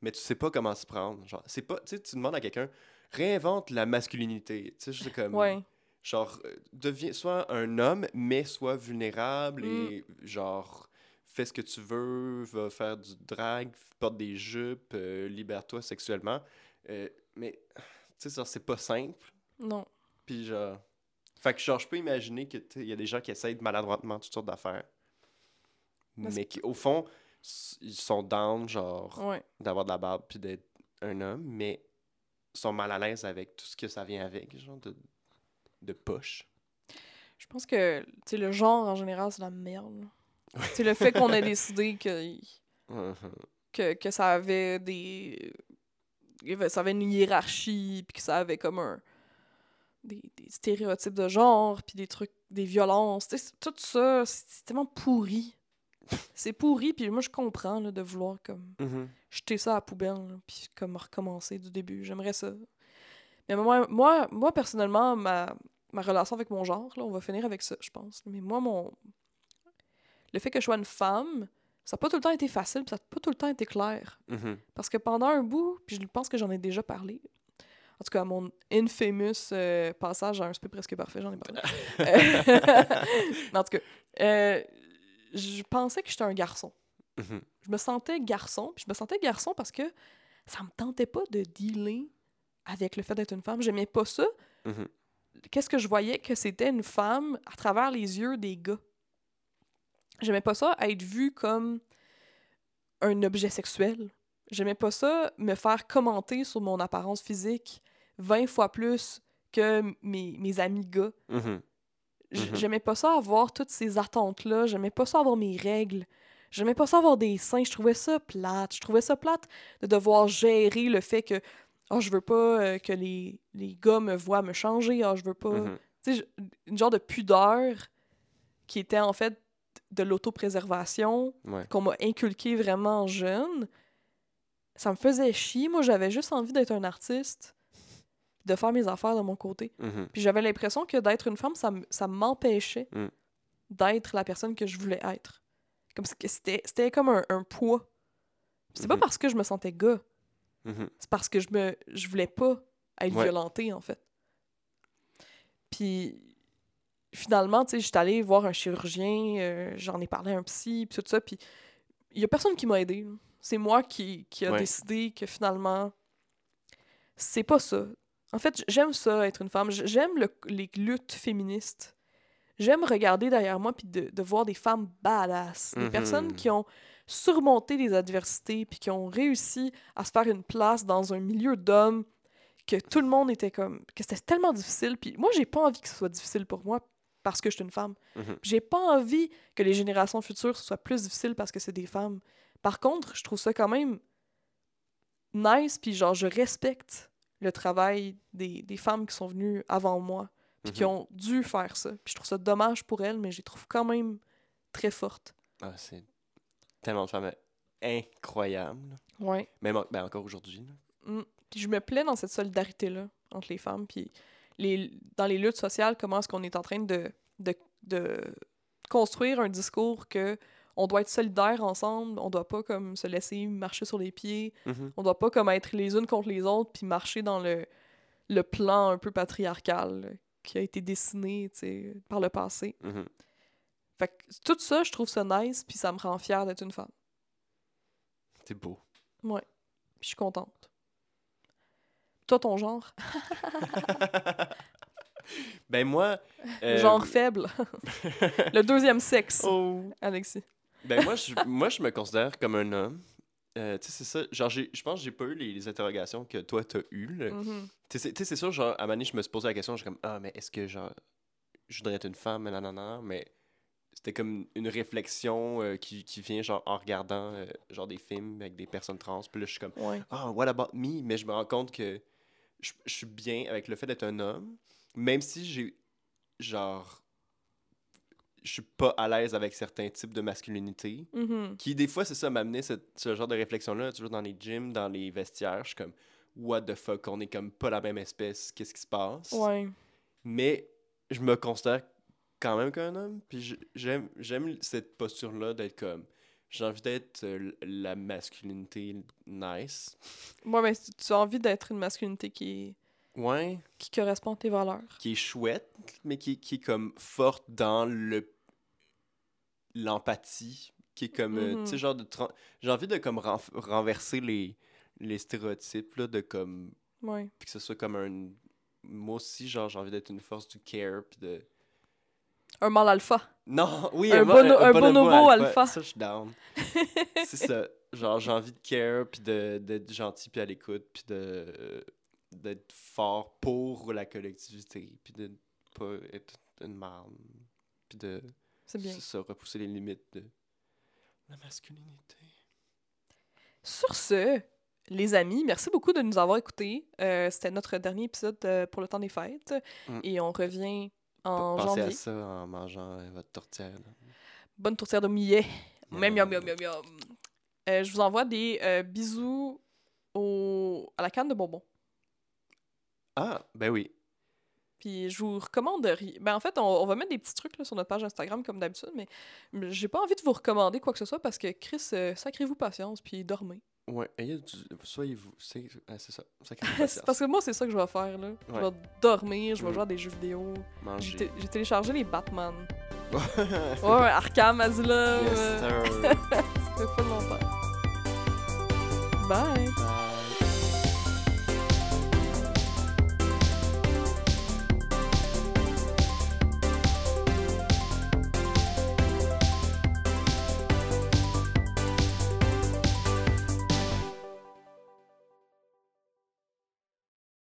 mais tu sais pas comment se prendre. Genre, c'est pas, tu tu demandes à quelqu'un, réinvente la masculinité, tu sais, je sais comme ouais. genre euh, deviens soit un homme mais sois vulnérable Mm. et genre fais ce que tu veux va faire du drag porte des jupes euh, libère-toi sexuellement Euh, mais tu sais genre c'est pas simple Non. puis genre fait que genre je peux imaginer que tu sais, il y a des gens qui essayent maladroitement toutes sortes d'affaires Mais qui au fond ils sont down genre Ouais. d'avoir de la barbe puis d'être un homme mais sont mal à l'aise avec tout ce que ça vient avec genre de de poche Je pense que, le genre, en général, c'est la merde. C'est le fait qu'on ait décidé que... Mhm. que, que ça avait des. Ça avait une hiérarchie, puis que ça avait comme un. Des, des stéréotypes de genre, puis des trucs, des violences. tout ça, c'est tellement pourri. C'est pourri, puis moi, je comprends là, de vouloir comme Mhm. jeter ça à la poubelle, puis comme recommencer du début. J'aimerais ça. Mais moi, moi, moi personnellement, ma, ma relation avec mon genre, là, on va finir avec ça, je pense. Mais moi, mon. Le fait que je sois une femme, ça n'a pas tout le temps été facile, puis ça n'a pas tout le temps été clair. Mhm. Parce que pendant un bout, puis je pense que j'en ai déjà parlé, en tout cas, mon infamous euh, passage à un spé presque parfait, j'en ai parlé. Euh, en tout cas, euh, je pensais que j'étais un garçon. Mhm. Je me sentais garçon, puis je me sentais garçon parce que ça me tentait pas de dealer avec le fait d'être une femme. J'aimais pas ça. Mhm. Qu'est-ce que je voyais que c'était une femme à travers les yeux des gars? J'aimais pas ça être vu comme un objet sexuel. J'aimais pas ça me faire commenter sur mon apparence physique 20 fois plus que mes, mes amis gars. Mhm. J'aimais pas ça avoir toutes ces attentes-là. J'aimais pas ça avoir mes règles. J'aimais pas ça avoir des seins. Je trouvais ça plate. Je trouvais ça plate de devoir gérer le fait que oh, je veux pas euh, que les, les gars me voient me changer. Ah, je veux pas. Mhm. Tu sais, une genre de pudeur qui était en fait de l'autopréservation Ouais. qu'on m'a inculqué vraiment jeune. Ça me faisait chier. Moi, j'avais juste envie d'être un artiste, de faire mes affaires de mon côté. Mhm. Puis j'avais l'impression que d'être une femme, ça, m'empêchait Mm. d'être la personne que je voulais être. Comme c'était comme un, un poids. C'est pas Mhm. parce que je me sentais gars, Mhm. c'est parce que je me je voulais pas être Ouais. violentée, en fait. Puis finalement, tu sais, j'étais allée voir un chirurgien, euh, j'en ai parlé à un psy, puis tout ça, puis il y a personne qui m'a aidé. C'est moi qui, qui a Ouais. décidé que finalement, c'est pas ça. En fait, j'aime ça, être une femme. J'aime le- les luttes féministes. J'aime regarder derrière moi puis de, de voir des femmes badass. Des Mhm. personnes qui ont surmonté les adversités puis qui ont réussi à se faire une place dans un milieu d'hommes que tout le monde était comme. que c'était tellement difficile. Puis moi, j'ai pas envie que ce soit difficile pour moi parce que je suis une femme. Mhm. J'ai pas envie que les générations futures soit plus difficile parce que c'est des femmes. Par contre, je trouve ça quand même nice, puis genre, je respecte le travail des, des femmes qui sont venues avant moi, puis qui Mhm. ont dû faire ça. Puis je trouve ça dommage pour elles, mais je les trouve quand même très fortes. Ah, c'est tellement de femmes incroyables. Ouais. Même en- ben, encore aujourd'hui. Mm. Puis je me plais dans cette solidarité-là entre les femmes. Puis les, dans les luttes sociales, comment est-ce qu'on est en train de, de, de construire un discours que on doit être solidaires ensemble, on doit pas comme se laisser marcher sur les pieds, Mhm. on doit pas comme être les unes contre les autres puis marcher dans le, le plan un peu patriarcal là, qui a été dessiné par le passé. Mhm. Fait que tout ça, je trouve ça nice puis ça me rend fière d'être une femme. C'est beau. Ouais. Je suis contente. Toi, ton genre? ben moi... euh, Genre faible. le deuxième sexe, Oh! Alexis. Ben moi, je, moi, je me considère comme un homme. Euh, tu sais, c'est ça. Genre, j'ai- je pense que j'ai pas eu les, les interrogations que toi, t'as eues. Mhm. Tu sais, c'est- sûr, genre, à un moment donné, je me suis posé la question, je suis comme, ah, mais est-ce que, genre, je voudrais être une femme, non, non, non, mais c'était comme une réflexion euh, qui, qui vient, genre, en regardant, euh, genre, des films avec des personnes trans, puis là, je suis comme, Ouais. ah, what about me? Mais je me rends compte que je, je suis bien avec le fait d'être un homme, même si j'ai, genre, je suis pas à l'aise avec certains types de masculinité, Mhm. qui, des fois, c'est ça, m'amener ce, ce genre de réflexion-là, toujours dans les gyms, dans les vestiaires, je suis comme, what the fuck, on est comme pas la même espèce, qu'est-ce qui se passe? Ouais. Mais je me considère quand même qu'un homme, puis j'aime j'aime cette posture-là d'être comme, j'ai envie d'être euh, la masculinité nice. Ouais, mais tu tu as envie d'être une masculinité qui, Ouais, qui correspond à tes valeurs. qui est chouette, mais qui, qui est comme forte dans le l'empathie, qui est comme, euh, tu sais, genre de... J'ai envie de comme renverser les, les stéréotypes, là, de comme... Ouais. Puis que ce soit comme un... Moi aussi, genre, j'ai envie d'être une force du care, puis de... Un mâle alpha. Non, oui, Un bono- un bonobo bonobo alpha. Ça, je suis down. c'est ça. Genre, j'ai envie de care, puis de- d'être gentil, puis à l'écoute, puis de euh, d'être fort pour la collectivité, puis de pas être une marde, puis de C'est bien. c'est ça, repousser les limites de la masculinité. Sur ce, les amis, merci beaucoup de nous avoir écoutés. Euh, C'était notre dernier épisode euh, pour le temps des fêtes. Mm. Et on revient en Pensez janvier. à ça en mangeant euh, votre tourtière. là. Bonne tourtière de millet. Miam. miam, miam, miam. Euh, je vous envoie des bisous au... à la canne de bonbons. Ah, ben oui. Puis je vous recommande. Ben, en fait, on, on va mettre des petits trucs là, sur notre page Instagram comme d'habitude, mais j'ai pas envie de vous recommander quoi que ce soit parce que Chris, euh, sacrez-vous patience puis dormez. Ouais, ayez du... soyez-vous. C'est ah, c'est ça. Parce que moi, c'est ça que je vais faire. Là. Je vais dormir, je vais Mm. jouer à des jeux vidéo. J'ai téléchargé les Batman. Ouais, Arkham Asylum. yes, euh. C'était pas longtemps. Bye!